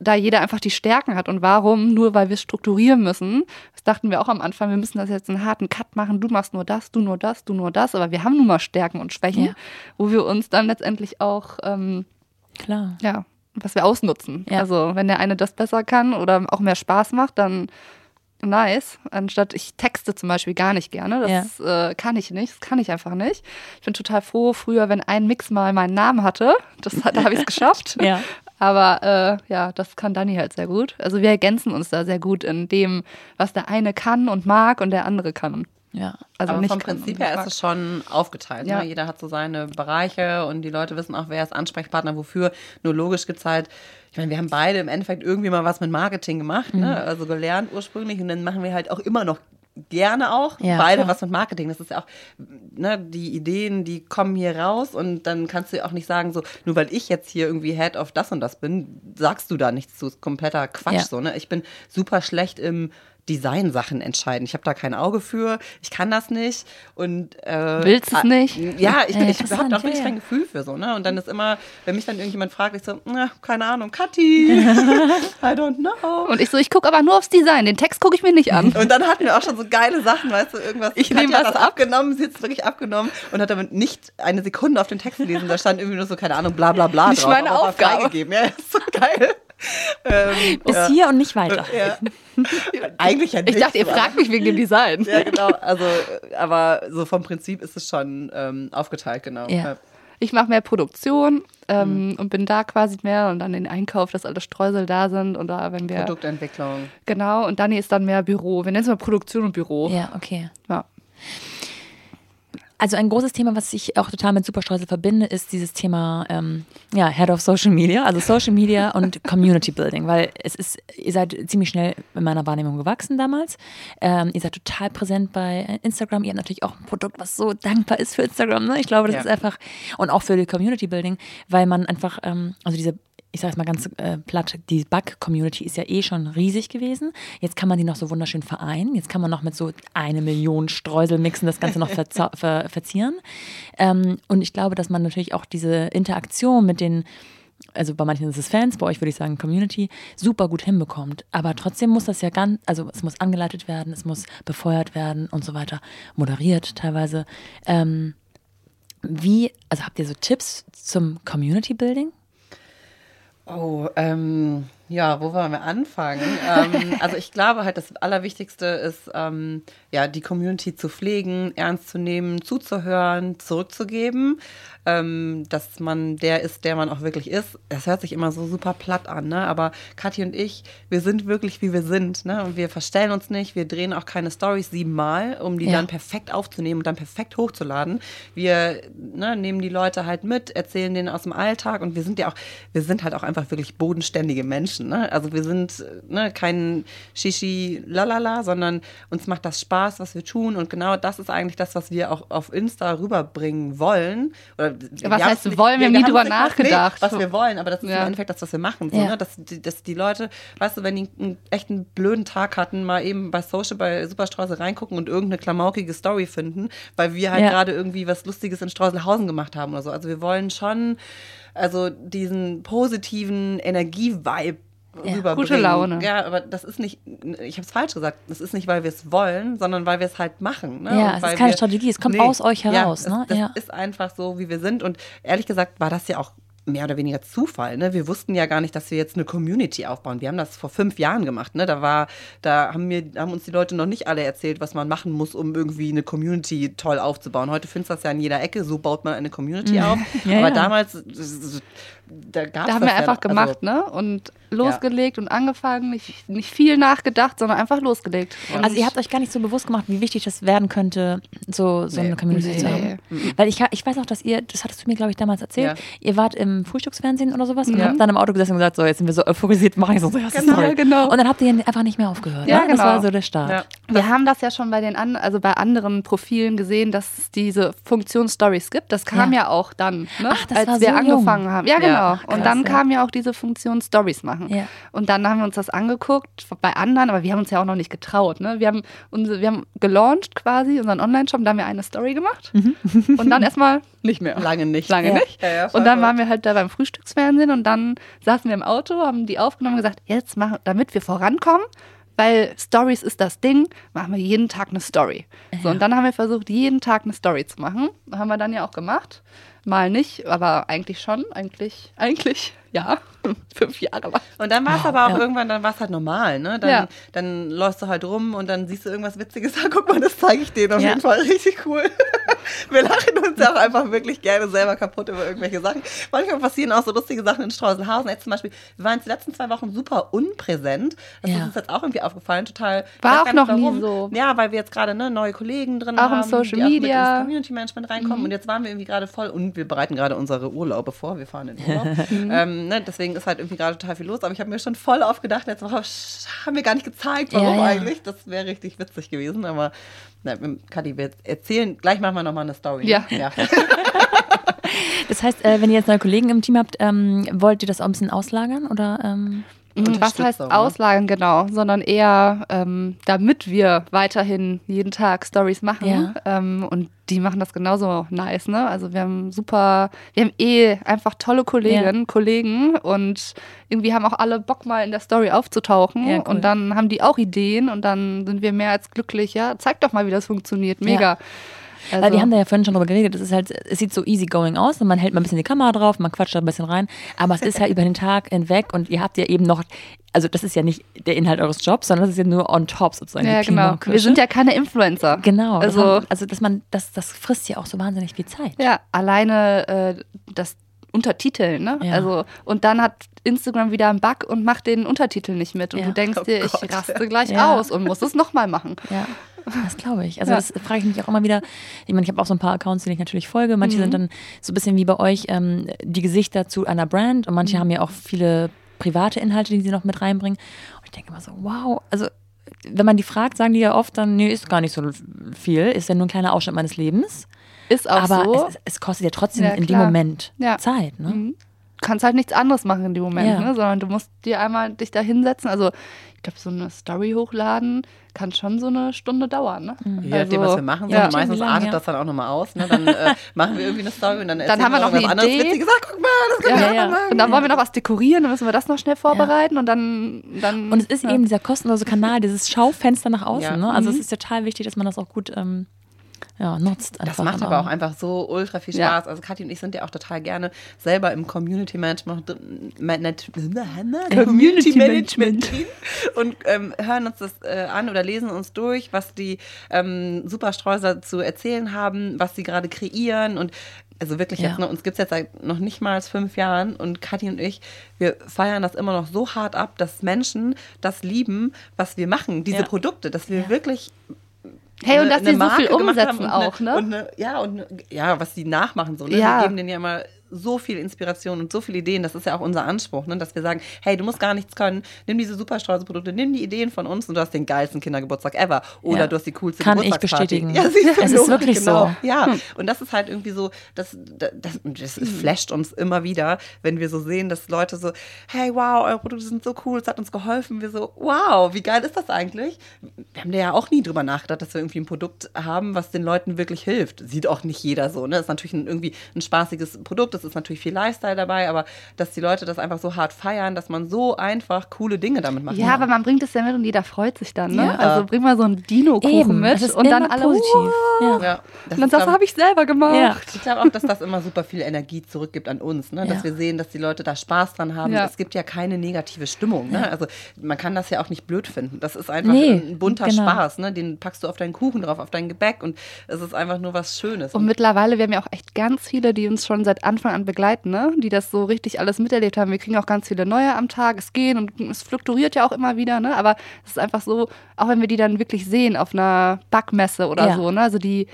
Da jeder einfach die Stärken hat. Und warum? Nur weil wir strukturieren müssen. Das dachten wir auch am Anfang, wir müssen das jetzt einen harten Cut machen. Du machst nur das, du nur das, du nur das. Aber wir haben nun mal Stärken und Schwächen, Ja. wo wir uns dann letztendlich auch, ähm, Klar. ja, was wir ausnutzen. Ja. Also wenn der eine das besser kann oder auch mehr Spaß macht, dann nice. Anstatt ich texte zum Beispiel gar nicht gerne. Das äh, kann ich nicht. Das kann ich einfach nicht. Ich bin total froh, früher, wenn ein Mix mal meinen Namen hatte. Das, da habe ich es (laughs) geschafft. Ja. Aber äh, ja, das kann Dani halt sehr gut. Also wir ergänzen uns da sehr gut in dem, was der eine kann und mag und der andere kann. Ja. Also Aber nicht vom Prinzip her ist es schon aufgeteilt. Ja. Ne? Jeder hat so seine Bereiche und die Leute wissen auch, wer ist Ansprechpartner wofür. Nur logisch halt, ich meine, wir haben beide im Endeffekt irgendwie mal was mit Marketing gemacht, ne? Mhm. also gelernt ursprünglich und dann machen wir halt auch immer noch gerne auch Ja, beide klar. was mit Marketing. Das ist ja auch, ne, die Ideen, die kommen hier raus und dann kannst du ja auch nicht sagen, so, nur weil ich jetzt hier irgendwie Head of das und das bin, sagst du da nichts zu. Ist kompletter Quatsch Ja. so, ne? Ich bin super schlecht im Design-Sachen entscheiden. Ich habe da kein Auge für, ich kann das nicht und äh, Willst es ah, nicht? Ja, ich, Äh, ich habe da wirklich kein. Gefühl für so, ne? Und dann ist immer, wenn mich dann irgendjemand fragt, ich so, na, keine Ahnung, Kathi, (laughs) I don't know. Und ich so, ich gucke aber nur aufs Design. Den Text gucke ich mir nicht an. Und dann hatten wir auch schon so geile Sachen, weißt du, irgendwas. Ich Katja nehm hat was das ab. abgenommen, sie hat es wirklich abgenommen und hat damit nicht eine Sekunde auf den Text gelesen. Da stand irgendwie nur so, keine Ahnung, bla bla bla Nicht drauf. meine Aufgabe. Freigegeben. Ja, ist so geil. (laughs) ähm, Bis ja. hier und nicht weiter. Ja. (laughs) Eigentlich ja nicht. Ich dachte, ihr fragt mich wegen dem Design. Ja, genau. Also, aber so vom Prinzip ist es schon ähm, aufgeteilt, genau. Ja. Ich mache mehr Produktion Mhm. ähm, und bin da quasi mehr und dann den Einkauf, dass alle Streusel da sind und da, wenn wir. Produktentwicklung. Genau, und Dani ist dann mehr Büro. Wir nennen es mal Produktion und Büro. Ja, okay. Ja. Also ein großes Thema, was ich auch total mit Superstreusel verbinde, ist dieses Thema ähm, ja, Head of Social Media, also Social Media (laughs) und Community Building, weil es ist, ihr seid ziemlich schnell in meiner Wahrnehmung gewachsen damals. Ähm, ihr seid total präsent bei Instagram. Ihr habt natürlich auch ein Produkt, was so dankbar ist für Instagram. Ne? Ich glaube, das Ja. ist einfach und auch für die Community Building, weil man einfach, ähm, also diese ich sage es mal ganz äh, platt, die Bug-Community ist ja eh schon riesig gewesen. Jetzt kann man die noch so wunderschön vereinen. Jetzt kann man noch mit so eine Million Streusel mixen, das Ganze noch (laughs) ver verzieren. Ähm, und ich glaube, dass man natürlich auch diese Interaktion mit den also bei manchen ist es Fans, bei euch würde ich sagen Community, super gut hinbekommt. Aber trotzdem muss das ja ganz, also es muss angeleitet werden, es muss befeuert werden und so weiter, moderiert teilweise. Ähm, wie, also habt ihr so Tipps zum Community Building? Oh, ähm, ja, wo wollen wir anfangen? (laughs) ähm, also ich glaube halt, das Allerwichtigste ist, ähm, ja, die Community zu pflegen, ernst zu nehmen, zuzuhören, zurückzugeben, ähm, dass man der ist, der man auch wirklich ist. Das hört sich immer so super platt an, ne? Aber Kathi und ich, wir sind wirklich, wie wir sind, ne? Und wir verstellen uns nicht, wir drehen auch keine Stories siebenmal, um die Ja. dann perfekt aufzunehmen und dann perfekt hochzuladen. Wir ne, nehmen die Leute halt mit, erzählen denen aus dem Alltag und wir sind ja auch, wir sind halt auch einfach wirklich bodenständige Menschen. Ne? Also wir sind ne, kein Shishi lalala, sondern uns macht das Spaß, was wir tun und genau das ist eigentlich das, was wir auch auf Insta rüberbringen wollen. Oder Was heißt es wollen? Wir haben nie drüber nicht nachgedacht. Was wir wollen, aber das ist Ja. im Endeffekt das, was wir machen. So, Ja. ne? dass, die- dass die Leute, weißt du, wenn die einen echten blöden Tag hatten, mal eben bei Social, bei Superstraße reingucken und irgendeine klamaukige Story finden, weil wir halt Ja. gerade irgendwie was Lustiges in Streuselhausen gemacht haben oder so. Also wir wollen schon also diesen positiven Energie-Vibe Ja, gute Laune. Ja, aber das ist nicht, ich habe es falsch gesagt, das ist nicht, weil wir es wollen, sondern weil wir es halt machen. Ne? Ja, Und es ist keine Strategie, es kommt aus euch heraus, Ja, ne? es, das Ja. ist einfach so, wie wir sind. Und ehrlich gesagt war das ja auch mehr oder weniger Zufall. Ne? Wir wussten ja gar nicht, dass wir jetzt eine Community aufbauen. Wir haben das vor fünf Jahren gemacht. Ne? Da war, da haben mir, haben uns die Leute noch nicht alle erzählt, was man machen muss, um irgendwie eine Community toll aufzubauen. Heute findest du das ja in jeder Ecke. So baut man eine Community auf. (laughs) Ja, Aber ja. damals, da gab Da haben wir einfach gemacht, ne? Und losgelegt und angefangen, nicht, nicht viel nachgedacht, sondern einfach losgelegt. Und Also ihr habt euch gar nicht so bewusst gemacht, wie wichtig das werden könnte, so, so Nee. eine Community Nee. zu haben. Weil ich, ich weiß auch, dass ihr, das hattest du mir, glaube ich, damals erzählt, Ja. ihr wart im Frühstücksfernsehen oder sowas und Ja. habt dann im Auto gesessen und gesagt, so, jetzt sind wir so euphorisiert, machen jetzt unsere erste Genau, Story. genau. Und dann habt ihr einfach nicht mehr aufgehört. Ja, ne? Das genau. war so der Start. Ja. Wir haben das ja schon bei den an, also bei anderen Profilen gesehen, dass es diese Funktion Stories gibt. Das kam Ja. ja, auch dann, ne? Ach, das als war wir so angefangen jung. haben. Ja, genau. Ja, und krass, dann ja. kam ja auch diese Funktion Stories machen. Ja. Und dann haben wir uns das angeguckt bei anderen, aber wir haben uns ja auch noch nicht getraut. Ne? Wir haben unsere, wir haben gelauncht quasi unseren Online-Shop, da haben wir eine Story gemacht (laughs) und dann erstmal nicht mehr. Lange nicht. Lange Ja. nicht. Ja, und dann gut. waren wir halt da beim Frühstücksfernsehen und dann saßen wir im Auto, haben die aufgenommen und gesagt, jetzt machen, damit wir vorankommen, weil Stories ist das Ding, machen wir jeden Tag eine Story. So, und dann haben wir versucht, jeden Tag eine Story zu machen. Haben wir dann ja auch gemacht. mal nicht, aber eigentlich schon, eigentlich, eigentlich, ja, (laughs) fünf Jahre lang. Und dann war es aber auch ja. irgendwann, dann war es halt normal, ne? Dann, Ja. dann läufst du halt rum und dann siehst du irgendwas Witziges. (laughs) Ah, guck mal, das zeige ich denen auf Ja. jeden Fall. Richtig cool. (laughs) Wir lachen uns auch einfach wirklich gerne selber kaputt über irgendwelche Sachen. Manchmal passieren auch so lustige Sachen in Straußenhausen. Jetzt zum Beispiel, wir waren jetzt die letzten zwei Wochen super unpräsent. Das Ja. ist uns jetzt auch irgendwie aufgefallen. Total. War auch noch nie warum. so. Ja, weil wir jetzt gerade ne, neue Kollegen drin Auch im haben. Social die auch mit Media. ins Community Management reinkommen. Und jetzt waren wir irgendwie gerade voll und wir bereiten gerade unsere Urlaube vor. Wir fahren in den Urlaub. ähm, ne, deswegen ist halt irgendwie gerade total viel los. Aber ich habe mir schon voll aufgedacht, letzte Woche haben wir gar nicht gezeigt, warum Ja, ja. eigentlich. Das wäre richtig witzig gewesen. Aber na, mit Kadi, wir erzählen, gleich machen wir nochmal eine Story. Ja. ja. (laughs) Das heißt, äh, wenn ihr jetzt neue Kollegen im Team habt, ähm, wollt ihr das auch ein bisschen auslagern? Oder, ähm, Was heißt ne? auslagern, genau, sondern eher, ähm, damit wir weiterhin jeden Tag Stories machen. Ja. Ähm, und die machen das genauso nice, ne? Also wir haben super, wir haben eh einfach tolle Kolleginnen, Kollegen und irgendwie haben auch alle Bock mal in der Story aufzutauchen. Ja, cool. Und dann haben die auch Ideen und dann sind wir mehr als glücklich. Ja, zeig doch mal, wie das funktioniert. Mega. Also, Weil wir haben da ja vorhin schon drüber geredet, es ist halt, es sieht so easy going aus und man hält mal ein bisschen die Kamera drauf, man quatscht da ein bisschen rein, aber es ist halt (laughs) über den Tag hinweg und ihr habt ja eben noch, also das ist ja nicht der Inhalt eures Jobs, sondern das ist ja nur on top sozusagen. ja, genau. Wir sind ja keine Influencer. Genau, das Also, haben, also dass man, das, das frisst ja auch so wahnsinnig viel Zeit. Ja, alleine äh, das Untertiteln, ne? Ja. Also, und dann hat Instagram wieder einen Bug und macht den Untertitel nicht mit. Und Ja. du denkst Oh dir, Gott. ich raste gleich (laughs) Ja. aus und muss es nochmal machen. Ja, das glaube ich. Also Ja. das frage ich mich auch immer wieder. Ich meine, ich habe auch so ein paar Accounts, denen ich natürlich folge. Manche Mhm. sind dann so ein bisschen wie bei euch ähm, die Gesichter zu einer Brand und Mhm. manche haben ja auch viele private Inhalte, die sie noch mit reinbringen. Und ich denke immer so, wow, also wenn man die fragt, sagen die ja oft dann, nee, ist gar nicht so viel, ist ja nur ein kleiner Ausschnitt meines Lebens. Ist auch Aber so. es, es kostet ja trotzdem Ja, in dem. Moment Ja. Zeit. Ne? Mhm. Du kannst halt nichts anderes machen in dem Moment, Ja. ne? sondern du musst dir einmal dich da hinsetzen. Also, ich glaube, so eine Story hochladen kann schon so eine Stunde dauern. Ne? Mhm. Je nachdem, was wir machen. So, Ja. Meistens Wie lange, artet ja. das dann auch nochmal aus. Ne? Dann äh, (laughs) machen wir irgendwie eine Story und dann, erzählen haben wir noch eine anderes Idee. Witziges. Sag, guck mal, das können Ja, wir ja. machen. Und dann wollen wir noch was dekorieren, dann müssen wir das noch schnell vorbereiten und dann. dann Und es ist ja. eben dieser kostenlose Kanal, dieses Schaufenster nach außen. Ja. Ne? Also Mhm. es ist total wichtig, dass man das auch gut ähm, ja, nutzt. Das einfach macht und aber auch einfach so ultra viel Ja. Spaß. Also Kathi und ich sind ja auch total gerne selber im Community Management, Manage- Community Management Team (laughs) und ähm, hören uns das äh, an oder lesen uns durch, was die ähm, Superstreuser zu erzählen haben, was sie gerade kreieren und also wirklich Ja. jetzt, ne, uns gibt es jetzt seit noch nicht mal fünf Jahren und Kathi und ich, wir feiern das immer noch so hart ab, dass Menschen das lieben, was wir machen, diese Ja. Produkte, dass wir Ja. wirklich Hey, und eine- dass die so viel Marke umsetzen auch, ne? Und eine, ja, und eine, ja, was die nachmachen so. Ne? Ja. Wir geben denen ja immer so viel Inspiration und so viele Ideen. Das ist ja auch unser Anspruch, ne? dass wir sagen, hey, du musst gar nichts können. Nimm diese Superstraße-Produkte, nimm die Ideen von uns und du hast den geilsten Kindergeburtstag ever. Oder Ja. du hast die coolste Kann ich bestätigen. Ja, siehst du, Es ist wirklich genau. so. Ja, und das ist halt irgendwie so, das, das, das, das flasht uns immer wieder, wenn wir so sehen, dass Leute so, hey, wow, eure Produkte sind so cool, es hat uns geholfen. Wir so, wow, wie geil ist das eigentlich? Wir haben da ja auch nie drüber nachgedacht, dass wir irgendwie ein Produkt haben, was den Leuten wirklich hilft. Sieht auch nicht jeder so, ne? Ist natürlich ein, irgendwie ein spaßiges Produkt, es ist natürlich viel Lifestyle dabei, aber dass die Leute das einfach so hart feiern, dass man so einfach coole Dinge damit machen Ja, kann. aber man bringt es ja mit und jeder freut sich dann. Ne? Ja. Also bring mal so einen Dino-Kuchen mit und dann alle positiv. Ja. ja, das Und dann sagst du, habe ich selber gemacht. Ja. Ich glaube auch, dass das immer super viel Energie zurückgibt an uns, ne? dass Ja. wir sehen, dass die Leute da Spaß dran haben. Ja. Es gibt ja keine negative Stimmung. Ne? Also man kann das ja auch nicht blöd finden. Das ist einfach Nee, ein bunter genau. Spaß. Ne? Den packst du auf deinen Kuchen drauf, auf dein Gebäck und es ist einfach nur was Schönes. Und mittlerweile, wir haben ja auch echt ganz viele, die uns schon seit Anfang an begleiten, ne? die das so richtig alles miterlebt haben. Wir kriegen auch ganz viele neue am Tag, es gehen und es fluktuiert ja auch immer wieder, ne? aber es ist einfach so, auch wenn wir die dann wirklich sehen auf einer Backmesse oder Ja. so, ne? also die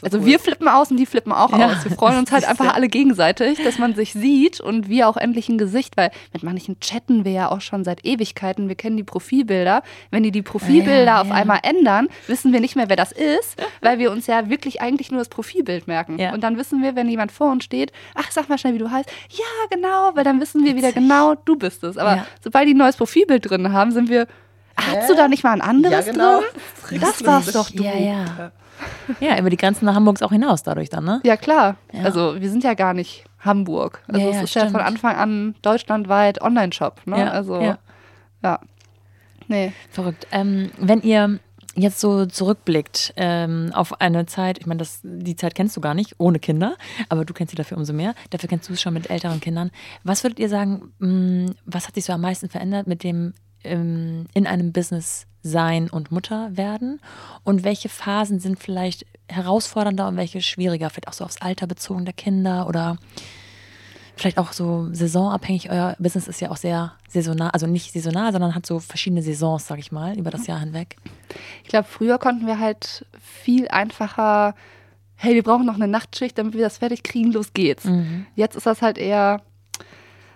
Also cool. wir flippen aus und die flippen auch Ja. aus. Wir freuen uns halt (laughs) einfach alle gegenseitig, dass man sich sieht und wir auch endlich ein Gesicht, weil mit manchen chatten wir ja auch schon seit Ewigkeiten. Wir kennen die Profilbilder. Wenn die die Profilbilder Ja, auf ja. einmal ändern, wissen wir nicht mehr, wer das ist, (laughs) weil wir uns ja wirklich eigentlich nur das Profilbild merken. Und dann wissen wir, wenn jemand vor uns steht, ach, sag mal schnell, wie du heißt. Ja, genau, weil dann wissen wir wieder genau, du bist es. Aber sobald die ein neues Profilbild drin haben, sind wir, hast du da nicht mal ein anderes Ja, genau. drin? Das war's doch du. Ja, ja. Ja, über die Grenzen nach Hamburgs auch hinaus dadurch dann, ne? Ja, klar. Ja. Also wir sind ja gar nicht Hamburg. Also Ja, es ist ja von stimmt. Anfang an deutschlandweit Online-Shop. Ne? Ja, also ja. ja. Nee. Verrückt. Ähm, wenn ihr jetzt so zurückblickt ähm, auf eine Zeit, ich meine, das, die Zeit kennst du gar nicht, ohne Kinder, aber du kennst sie dafür umso mehr. Dafür kennst du es schon mit älteren Kindern. Was würdet ihr sagen, mh, was hat sich so am meisten verändert mit dem ähm, in einem Business sein und Mutter werden? Und welche Phasen sind vielleicht herausfordernder und welche schwieriger? Vielleicht auch so aufs Alter bezogen der Kinder oder vielleicht auch so saisonabhängig. Euer Business ist ja auch sehr saisonal, also nicht saisonal, sondern hat so verschiedene Saisons, sag ich mal, über das Jahr hinweg. Ich glaube, früher konnten wir halt viel einfacher, hey, wir brauchen noch eine Nachtschicht, damit wir das fertig kriegen, los geht's. Mhm. Jetzt ist das halt eher,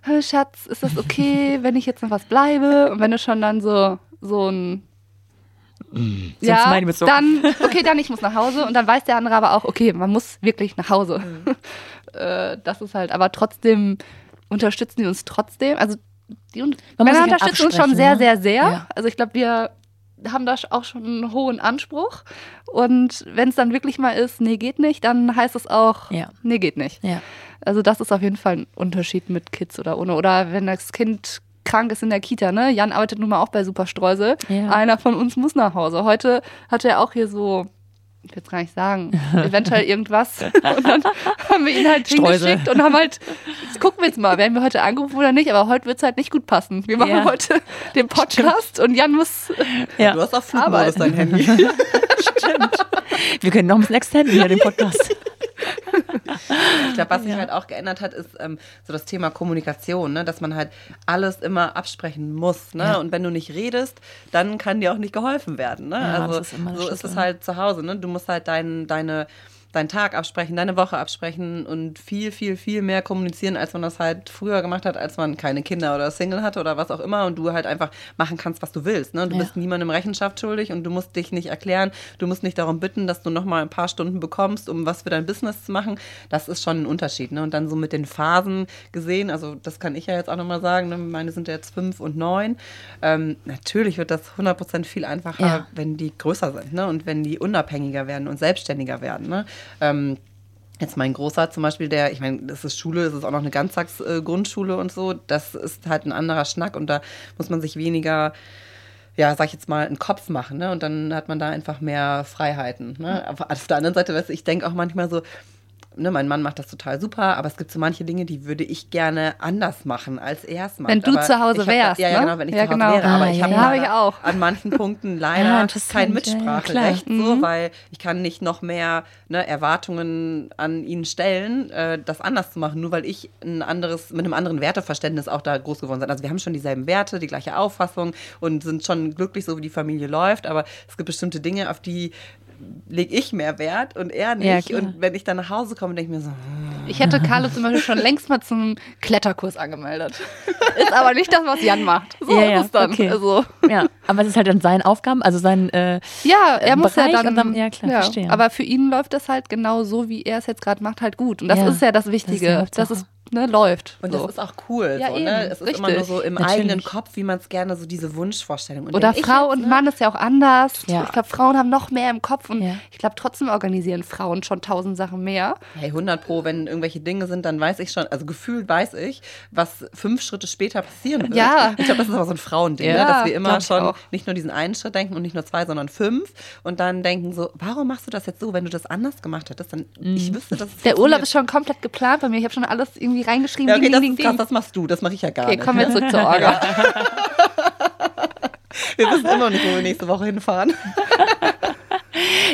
hey, Schatz, ist das okay, (laughs) wenn ich jetzt noch was bleibe? Und wenn du schon dann so, so ein ja, Smiley mit so- dann, okay, dann ich muss nach Hause und dann weiß der andere aber auch, okay, man muss wirklich nach Hause. (laughs) äh, das ist halt, aber trotzdem unterstützen die uns trotzdem. Also die un Man Männer unterstützen uns schon sehr, ne? sehr, sehr. Ja. Also ich glaube, wir haben da auch schon einen hohen Anspruch. Und wenn es dann wirklich mal ist, nee, geht nicht, dann heißt es auch, Ja. nee, geht nicht. Ja. Also das ist auf jeden Fall ein Unterschied mit Kids oder ohne. Oder wenn das Kind krank ist in der Kita, ne? Jan arbeitet nun mal auch bei Superstreusel. Ja. Einer von uns muss nach Hause. Heute hat er auch hier so, ich will jetzt gar nicht sagen, (laughs) eventuell irgendwas. Und dann haben wir ihn halt Streusel. hingeschickt und haben halt, jetzt gucken wir jetzt mal, werden wir heute angerufen oder nicht, aber heute wird es halt nicht gut passen. Wir machen Ja. heute den Podcast und Jan muss Ja. Du hast auf Flugmodus Arbeit. dein Handy. (laughs) Wir können noch ein bisschen extenden hier den Podcast. (laughs) (laughs) Ich glaube, was sich halt auch geändert hat, ist ähm, so das Thema Kommunikation, ne? dass man halt alles immer absprechen muss. Ne? Ja. Und wenn du nicht redest, dann kann dir auch nicht geholfen werden. Ne? Ja, also ist so ist Schlüssel. es halt zu Hause. Ne? Du musst halt dein, deine deinen Tag absprechen, deine Woche absprechen und viel, viel, viel mehr kommunizieren, als man das halt früher gemacht hat, als man keine Kinder oder Single hatte oder was auch immer und du halt einfach machen kannst, was du willst. Ne? Du Ja. bist niemandem Rechenschaft schuldig und du musst dich nicht erklären, du musst nicht darum bitten, dass du noch mal ein paar Stunden bekommst, um was für dein Business zu machen. Das ist schon ein Unterschied. Ne? Und dann so mit den Phasen gesehen, also das kann ich ja jetzt auch noch mal sagen, ne? meine sind ja jetzt fünf und neun. Ähm, natürlich wird das 100% viel einfacher, Ja. wenn die größer sind ne? und wenn die unabhängiger werden und selbstständiger werden. Ne? Ähm, Jetzt mein Großer zum Beispiel, der, ich meine, das ist Schule, das ist auch noch eine Ganztagsgrundschule und so, das ist halt ein anderer Schnack und da muss man sich weniger, ja, sag ich jetzt mal, einen Kopf machen, ne? Und dann hat man da einfach mehr Freiheiten. Ne? Aber auf der anderen Seite, weißt ich denke auch manchmal so, ne, mein Mann macht das total super, aber es gibt so manche Dinge, die würde ich gerne anders machen, als er es macht. Wenn du aber zu Hause hab, wärst, Ja, ja, ne? genau, wenn ich Ja, zu Hause genau. wäre. Aber Ah, ich ja, habe ja. Ich auch. an manchen Punkten (laughs) leider kein klar. Mitspracherecht, so, weil ich kann nicht noch mehr ne, Erwartungen an ihn stellen, äh, das anders zu machen, nur weil ich ein anderes, mit einem anderen Werteverständnis auch da groß geworden bin. Also wir haben schon dieselben Werte, die gleiche Auffassung und sind schon glücklich, so wie die Familie läuft, aber es gibt bestimmte Dinge, auf die lege ich mehr Wert und er Ja, nicht. klar. und wenn ich dann nach Hause komme, denke ich mir so, Ich hätte Carlo zum Beispiel schon längst mal zum Kletterkurs angemeldet. Ist aber nicht das, was Jan macht. So Ja, ja, ist es dann. okay. Also, Ja, aber es ist halt dann seine Aufgaben, also sein, äh, ja, er muss ja dann, dann- ja, klar, verstehe. Aber für ihn läuft das halt genau so, wie er es jetzt gerade macht, halt gut. Und das Ja, ist ja das das ist Wichtige, dass es ne, läuft. Und so. das ist auch cool. Ja, so, eben, ne? Es ist immer richtig. nur so im Natürlich. eigenen Kopf, wie man es gerne, so diese Wunschvorstellung. Und Oder Frau jetzt, und ne, Mann ist ja auch anders. Ja. Ich glaube, Frauen haben noch mehr im Kopf und Ja. ich glaube, trotzdem organisieren Frauen schon tausend Sachen mehr. Hey, 100 Pro, wenn irgendwelche Dinge sind, dann weiß ich schon, also gefühlt weiß ich, was fünf Schritte später passieren wird. Ja. Ich glaube, das ist aber so ein Frauending, Ja, ne? dass wir immer schon auch. nicht nur diesen einen Schritt denken und nicht nur zwei, sondern fünf und dann denken so, warum machst du das jetzt so, wenn du das anders gemacht hättest? Dann, ich wüsste, dass es Mhm. Der Urlaub ist schon komplett geplant bei mir. Ich habe schon alles irgendwie reingeschrieben. ja, okay, ding, das ding, ist krass, das machst du, das mache ich ja gar Okay, nicht. kommen wir zurück zur (laughs) Orga. Wir wissen immer noch nicht, wo wir nächste Woche hinfahren. (laughs)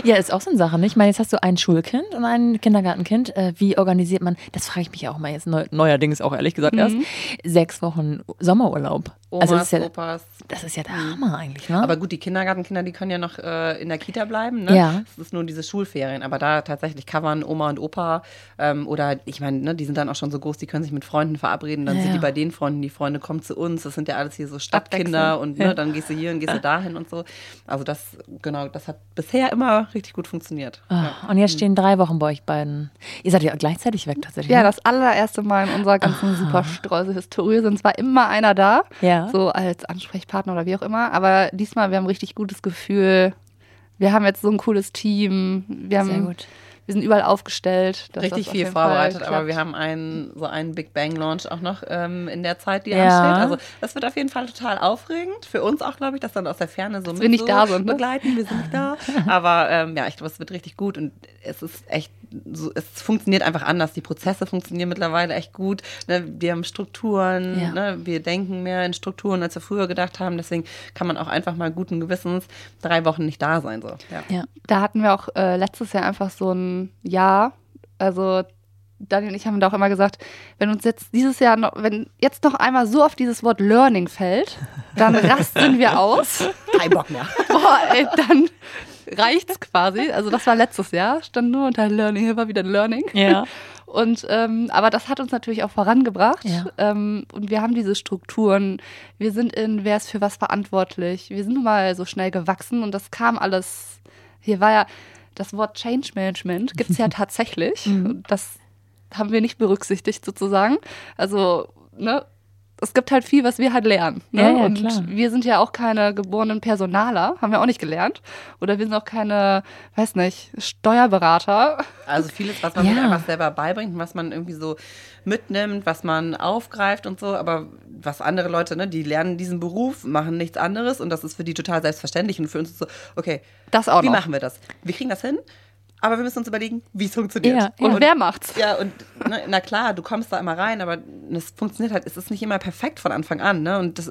ja, ist auch so eine Sache, nicht? Ich meine, jetzt hast du ein Schulkind und ein Kindergartenkind. Äh, wie organisiert man, das frage ich mich auch mal jetzt neu, neuerdings auch ehrlich gesagt erst, sechs Wochen Sommerurlaub. Omas, also das ist, ja, Opas. das ist ja der Hammer eigentlich, ne? Aber gut, die Kindergartenkinder, die können ja noch äh, in der Kita bleiben. Ne? Ja. Es ist nur diese Schulferien. Aber da tatsächlich covern Oma und Opa ähm, oder ich meine, ne, die sind dann auch schon so groß, die können sich mit Freunden verabreden. Dann Ja, sind die bei den Freunden, die Freunde kommen zu uns. Das sind ja alles hier so Stadtkinder Abwechselnd. und ne, dann gehst du hier und gehst du dahin und so. Also das, genau, das hat bisher immer richtig gut funktioniert. Ah, Und jetzt stehen drei Wochen bei euch beiden. Ihr seid ja gleichzeitig weg tatsächlich. Ja, ne? das allererste Mal in unserer ganzen Superstreuse-Historie sind zwar immer einer da, Ja. so als Ansprechpartner oder wie auch immer, aber diesmal, wir haben ein richtig gutes Gefühl. Wir haben jetzt so ein cooles Team. Wir Sehr haben gut. Wir sind überall aufgestellt. dass Richtig viel vorbereitet, aber wir haben einen, so einen Big Bang Launch auch noch ähm, in der Zeit, die Ja. ansteht. Also das wird auf jeden Fall total aufregend. Für uns auch, glaube ich, das dann aus der Ferne so mit wir nicht so da sind, ne? begleiten. Wir sind nicht da. Aber ähm, ja, ich glaube, es wird richtig gut und es ist echt, so, es funktioniert einfach anders. Die Prozesse funktionieren mittlerweile echt gut. Ne? Wir haben Strukturen, Ja. ne? wir denken mehr in Strukturen, als wir früher gedacht haben. Deswegen kann man auch einfach mal guten Gewissens drei Wochen nicht da sein. So. Ja. Ja. Da hatten wir auch äh, letztes Jahr einfach so ein Jahr. Also Daniel und ich haben da auch immer gesagt, wenn uns jetzt dieses Jahr noch, wenn jetzt noch einmal so auf dieses Wort Learning fällt, dann (laughs) rasten wir aus. Kein Bock mehr. Boah, ey, dann (laughs) reicht's quasi. Also das war letztes Jahr, stand nur unter Learning, hier war wieder Learning. Ja. (laughs) Und ähm, aber das hat uns natürlich auch vorangebracht. Ja. Ähm, und wir haben diese Strukturen. Wir sind in, wer ist für was verantwortlich. Wir sind nun mal so schnell gewachsen und das kam alles. Hier war ja das Wort Change Management gibt es ja (laughs) tatsächlich. Und Das haben wir nicht berücksichtigt sozusagen. Also ne, es gibt halt viel, was wir halt lernen. Ne? Ja, ja, und klar. wir sind ja auch keine geborenen Personaler, haben wir auch nicht gelernt. Oder wir sind auch keine, weiß nicht, Steuerberater. Also vieles, was man Ja. sich einfach selber beibringt, und was man irgendwie so mitnimmt, was man aufgreift und so, aber was andere Leute, ne, die lernen diesen Beruf, machen nichts anderes und das ist für die total selbstverständlich und für uns ist so, okay, Das auch wie noch. machen wir das? Wir kriegen das hin, aber wir müssen uns überlegen, wie es funktioniert. Ja, Und, wer macht's? Ja, und ne, na klar, du kommst da immer rein, aber es funktioniert halt, es ist nicht immer perfekt von Anfang an. Ne? Und das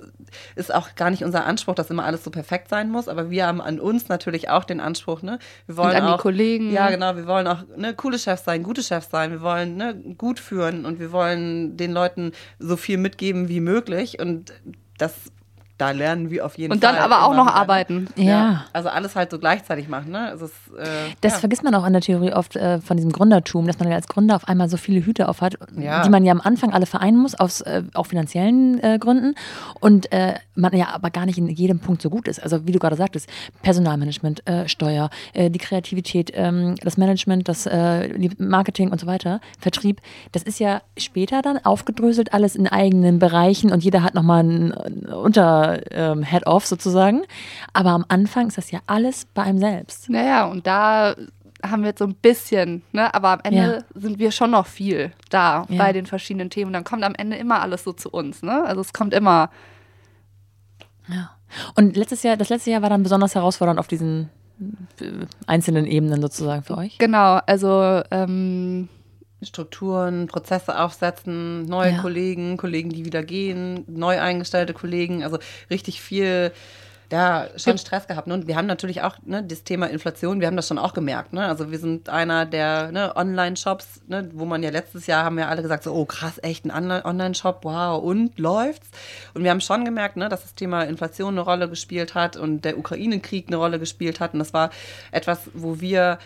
ist auch gar nicht unser Anspruch, dass immer alles so perfekt sein muss. Aber wir haben an uns natürlich auch den Anspruch, ne? Wir wollen an die auch, Kollegen. Ja, genau, wir wollen auch ne, coole Chefs sein, gute Chefs sein, wir wollen ne, gut führen und wir wollen den Leuten so viel mitgeben wie möglich. Und das da lernen wir auf jeden Und Fall. dann aber auch noch wieder. arbeiten. Ja. Also alles halt so gleichzeitig machen, ne? Es, äh, Das ja. vergisst man auch in der Theorie oft äh, von diesem Gründertum, dass man ja als Gründer auf einmal so viele Hüte auf hat, Ja. die man ja am Anfang alle vereinen muss, aus äh, auch finanziellen äh, Gründen. Und äh, man ja aber gar nicht in jedem Punkt so gut ist. Also wie du gerade sagtest, Personalmanagement, äh, Steuer, äh, die Kreativität, ähm, das Management, das äh, die Marketing und so weiter, Vertrieb, das ist ja später dann aufgedröselt, alles in eigenen Bereichen und jeder hat nochmal ein äh, Unter ähm, Head-Off sozusagen. Aber am Anfang ist das ja alles bei einem selbst. Naja, und da haben wir jetzt so ein bisschen, ne? aber am Ende sind wir schon noch viel da Ja. bei den verschiedenen Themen. Dann kommt am Ende immer alles so zu uns. Ne? Also es kommt immer. Ja. Und letztes Jahr, das letzte Jahr war dann besonders herausfordernd auf diesen äh, einzelnen Ebenen sozusagen für euch. Genau, also ähm, Strukturen, Prozesse aufsetzen, neue Ja. Kollegen, Kollegen, die wieder gehen, neu eingestellte Kollegen, also richtig viel, ja, schon Stress gehabt. Ne? Und wir haben natürlich auch ne, das Thema Inflation, wir haben das schon auch gemerkt. Ne? Also wir sind einer der ne, Online-Shops, ne, wo man ja letztes Jahr haben ja alle gesagt, so, oh krass, echt ein Online- Online-Shop, wow, und läuft's? Und wir haben schon gemerkt, ne, dass das Thema Inflation eine Rolle gespielt hat und der Ukraine-Krieg eine Rolle gespielt hat. Und das war etwas, wo wir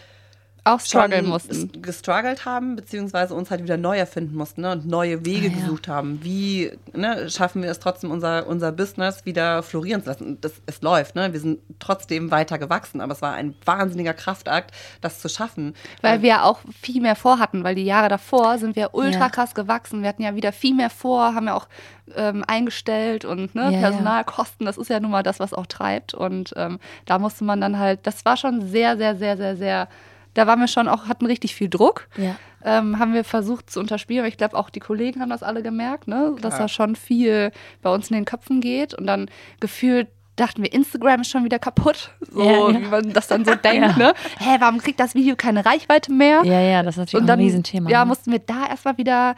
auch strugglen mussten. gestruggelt haben, beziehungsweise uns halt wieder neu erfinden mussten ne, und neue Wege Ah, ja. gesucht haben. Wie ne, schaffen wir es trotzdem, unser, unser Business wieder florieren zu lassen? Das, es läuft, ne? wir sind trotzdem weiter gewachsen, aber es war ein wahnsinniger Kraftakt, das zu schaffen. Weil wir auch viel mehr vorhatten, weil die Jahre davor sind wir ultra Ja. krass gewachsen. Wir hatten ja wieder viel mehr vor, haben ja auch ähm, eingestellt und ne, ja. Personalkosten, das ist ja nun mal das, was auch treibt. Und ähm, da musste man dann halt, das war schon sehr, sehr, sehr, sehr, sehr, da waren wir schon auch, hatten richtig viel Druck. Ja. Ähm, haben wir versucht zu unterspielen. Aber ich glaube, auch die Kollegen haben das alle gemerkt, ne? dass da schon viel bei uns in den Köpfen geht. Und dann gefühlt dachten wir, Instagram ist schon wieder kaputt. So, Ja, ja. wie man das dann so (laughs) denkt. Ja. Ne? Hä, warum kriegt das Video keine Reichweite mehr? Ja, ja, das ist natürlich Und dann ein Riesenthema. ja, ne? mussten wir da erstmal wieder,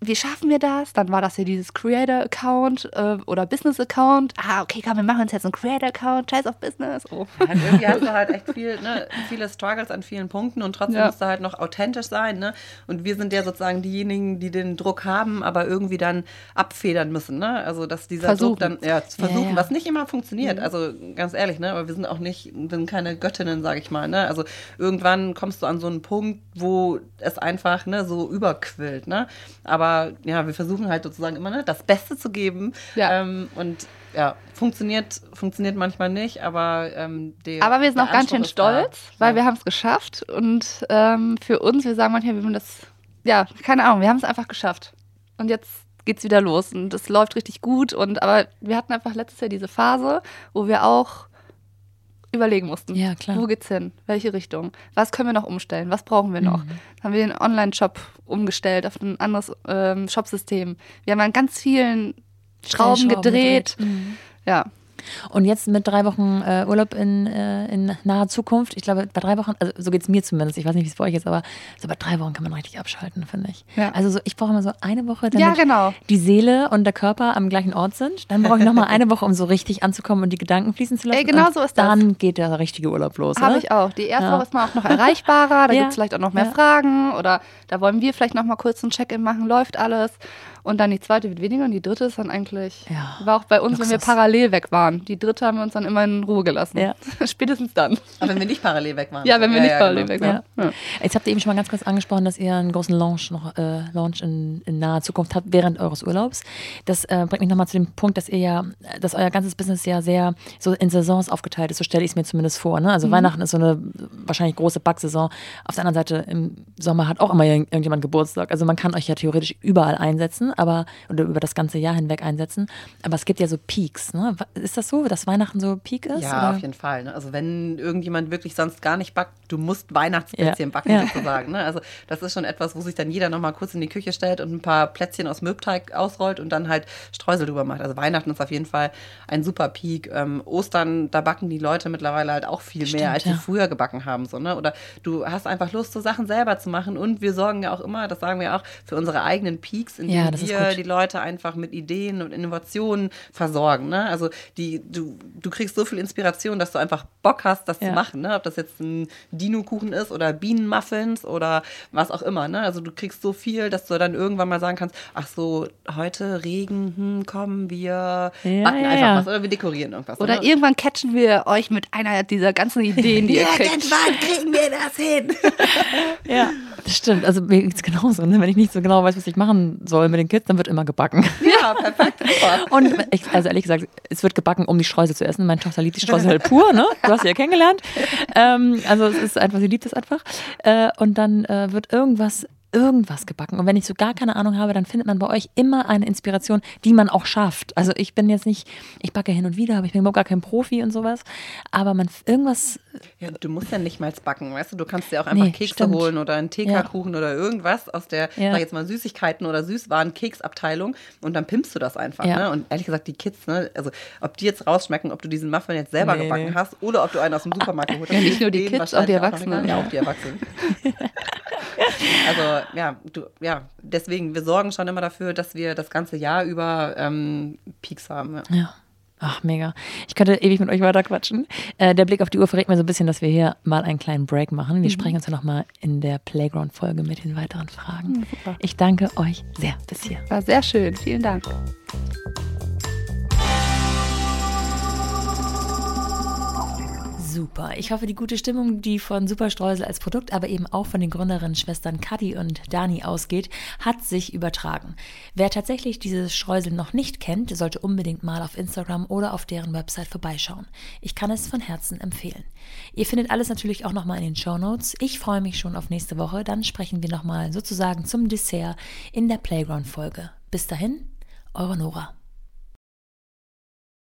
wie schaffen wir das? Dann war das ja dieses Creator-Account äh, oder Business-Account. Ah, okay, komm, wir machen uns jetzt einen Creator-Account, Scheiß auf Business. Oh. Halt, irgendwie hast du halt echt viel, ne, viele Struggles an vielen Punkten und trotzdem Ja. musst du halt noch authentisch sein. Ne? Und wir sind ja sozusagen diejenigen, die den Druck haben, aber irgendwie dann abfedern müssen. Ne? Also, dass dieser Druck Versuchen. dann, ja, zu versuchen, Ja, ja. was nicht immer funktioniert. Also, ganz ehrlich, ne? aber wir sind auch nicht, sind keine Göttinnen, sage ich mal. Ne? Also, irgendwann kommst du an so einen Punkt, wo es einfach ne, so überquillt. Ne? Aber ja, wir versuchen halt sozusagen immer ne, das Beste zu geben. Ja. Ähm, und ja, funktioniert, funktioniert manchmal nicht, aber ähm, der, Aber wir sind auch ganz schön ist da. stolz, weil ja. wir haben es geschafft. Und ähm, für uns, wir sagen manchmal, wir haben das, ja, keine Ahnung, wir haben es einfach geschafft. Und jetzt geht's wieder los und es läuft richtig gut. Und aber wir hatten einfach letztes Jahr diese Phase, wo wir auch überlegen mussten. Ja, klar. Wo geht's hin? Welche Richtung? Was können wir noch umstellen? Was brauchen wir noch? Mhm. Dann haben wir den Online-Shop umgestellt auf ein anderes ähm, Shopsystem. Wir haben an ganz vielen Schrauben Stellschrauben gedreht. gedreht. Mhm. Ja, Und jetzt mit drei Wochen äh, Urlaub in, äh, in naher Zukunft, ich glaube, bei drei Wochen, also so geht es mir zumindest, ich weiß nicht, wie es bei euch ist, aber so bei drei Wochen kann man richtig abschalten, finde ich. Ja. Also so, ich brauche immer so eine Woche, damit Ja, genau. die Seele und der Körper am gleichen Ort sind. Dann brauche ich nochmal eine Woche, um so richtig anzukommen und die Gedanken fließen zu lassen. Ey, genau so ist das. Dann geht der richtige Urlaub los. Habe ich auch. Die erste Ja. Woche ist man auch noch erreichbarer, (laughs) da Ja. gibt es vielleicht auch noch mehr. Fragen oder da wollen wir vielleicht noch mal kurz ein Check-in machen, läuft alles. Und dann die zweite wird weniger und die dritte ist dann eigentlich, Ja. war auch bei uns, wenn wir Luxus. parallel weg waren. Die dritte haben wir uns dann immer in Ruhe gelassen. Ja. (laughs) Spätestens dann. Aber wenn wir nicht parallel weg waren. Ja, wenn wir nicht parallel genau. weg waren. Ja. Jetzt habt ihr eben schon mal ganz kurz angesprochen, dass ihr einen großen Launch noch äh, Launch in, in naher Zukunft habt während eures Urlaubs. Das äh, bringt mich nochmal zu dem Punkt, dass ihr ja, dass euer ganzes Business ja sehr so in Saisons aufgeteilt ist. So stelle ich es mir zumindest vor. Ne? Also Weihnachten ist so eine wahrscheinlich große Backsaison. Auf der anderen Seite im Sommer hat auch immer irgend- irgendjemand Geburtstag. Also man kann euch ja theoretisch überall einsetzen, aber oder über das ganze Jahr hinweg einsetzen. Aber es gibt ja so Peaks. Ne? Ist das so, dass Weihnachten so Peak ist? Ja, oder? auf jeden Fall. Ne? Also wenn irgendjemand wirklich sonst gar nicht backt, du musst Weihnachtsplätzchen Ja. backen Ja. sozusagen. Ne? Also das ist schon etwas, wo sich dann jeder nochmal kurz in die Küche stellt und ein paar Plätzchen aus Mürbteig ausrollt und dann halt Streusel drüber macht. Also Weihnachten ist auf jeden Fall ein super Peak. Ähm, Ostern, da backen die Leute mittlerweile halt auch viel Stimmt, mehr, als ja. sie früher gebacken haben. So, ne? Oder du hast einfach Lust, so Sachen selber zu machen und wir sorgen ja auch immer, das sagen wir auch, für unsere eigenen Peaks, indem Ja, wir die Leute einfach mit Ideen und Innovationen versorgen. Ne? Also die, du, du kriegst so viel Inspiration, dass du einfach Bock hast, das Ja. zu machen. Ne? Ob das jetzt ein Dino-Kuchen ist oder Bienenmuffins oder was auch immer. Ne? Also du kriegst so viel, dass du dann irgendwann mal sagen kannst, ach so, heute Regen, hm, komm, wir Ja, backen ja, einfach was oder wir dekorieren irgendwas. Oder ne? irgendwann catchen wir euch mit einer dieser ganzen Ideen, die ihr kriegt. Irgendwann kriegen wir das hin. (laughs) Ja, das stimmt. Also mir geht's genauso. Ne? Wenn ich nicht so genau weiß, was ich machen soll mit den Kids, dann wird immer gebacken. ja, perfekt. (laughs) Und ich, also ehrlich gesagt, es wird gebacken, um die Streusel zu essen. Meine Tochter liebt die Streusel halt pur, ne? Du hast sie ja kennengelernt. Ähm, also es ist einfach, sie liebt es einfach. Äh, und dann äh, wird irgendwas irgendwas gebacken. Und wenn ich so gar keine Ahnung habe, dann findet man bei euch immer eine Inspiration, die man auch schafft. Also ich bin jetzt nicht, ich backe hin und wieder, aber ich bin überhaupt gar kein Profi und sowas. Aber man irgendwas, Ja, du musst ja nicht mal backen, weißt du? Du kannst dir auch einfach Nee, Kekse stimmt. holen oder einen TK-Kuchen oder irgendwas aus der, Ja. sag jetzt mal, Süßigkeiten oder Süßwaren-Keksabteilung und dann pimpst du das einfach. Ja. Ne? Und ehrlich gesagt, die Kids, ne, also ob die jetzt rausschmecken, ob du diesen Muffin jetzt selber Nee, gebacken nee. hast oder ob du einen aus dem Supermarkt geholt hast. Ja, nicht nur die Kids, auch die Erwachsenen. egal. Ja, auch die Erwachsenen. (laughs) also ja, du, ja, deswegen, wir sorgen schon immer dafür, dass wir das ganze Jahr über ähm, Peaks haben. Ja. Ja. Ach, mega. Ich könnte ewig mit euch weiter quatschen. Äh, der Blick auf die Uhr verrät mir so ein bisschen, dass wir hier mal einen kleinen Break machen. Wir sprechen uns ja nochmal in der Playground-Folge mit den weiteren Fragen. Ich danke euch sehr bis hier. War sehr schön. Vielen Dank. Super. Ich hoffe, die gute Stimmung, die von Superstreusel als Produkt, aber eben auch von den Gründerinnen Schwestern Kati und Dani ausgeht, hat sich übertragen. Wer tatsächlich dieses Streusel noch nicht kennt, sollte unbedingt mal auf Instagram oder auf deren Website vorbeischauen. Ich kann es von Herzen empfehlen. Ihr findet alles natürlich auch nochmal in den Show Notes. Ich freue mich schon auf nächste Woche. Dann sprechen wir nochmal sozusagen zum Dessert in der Playground-Folge. Bis dahin, eure Nora.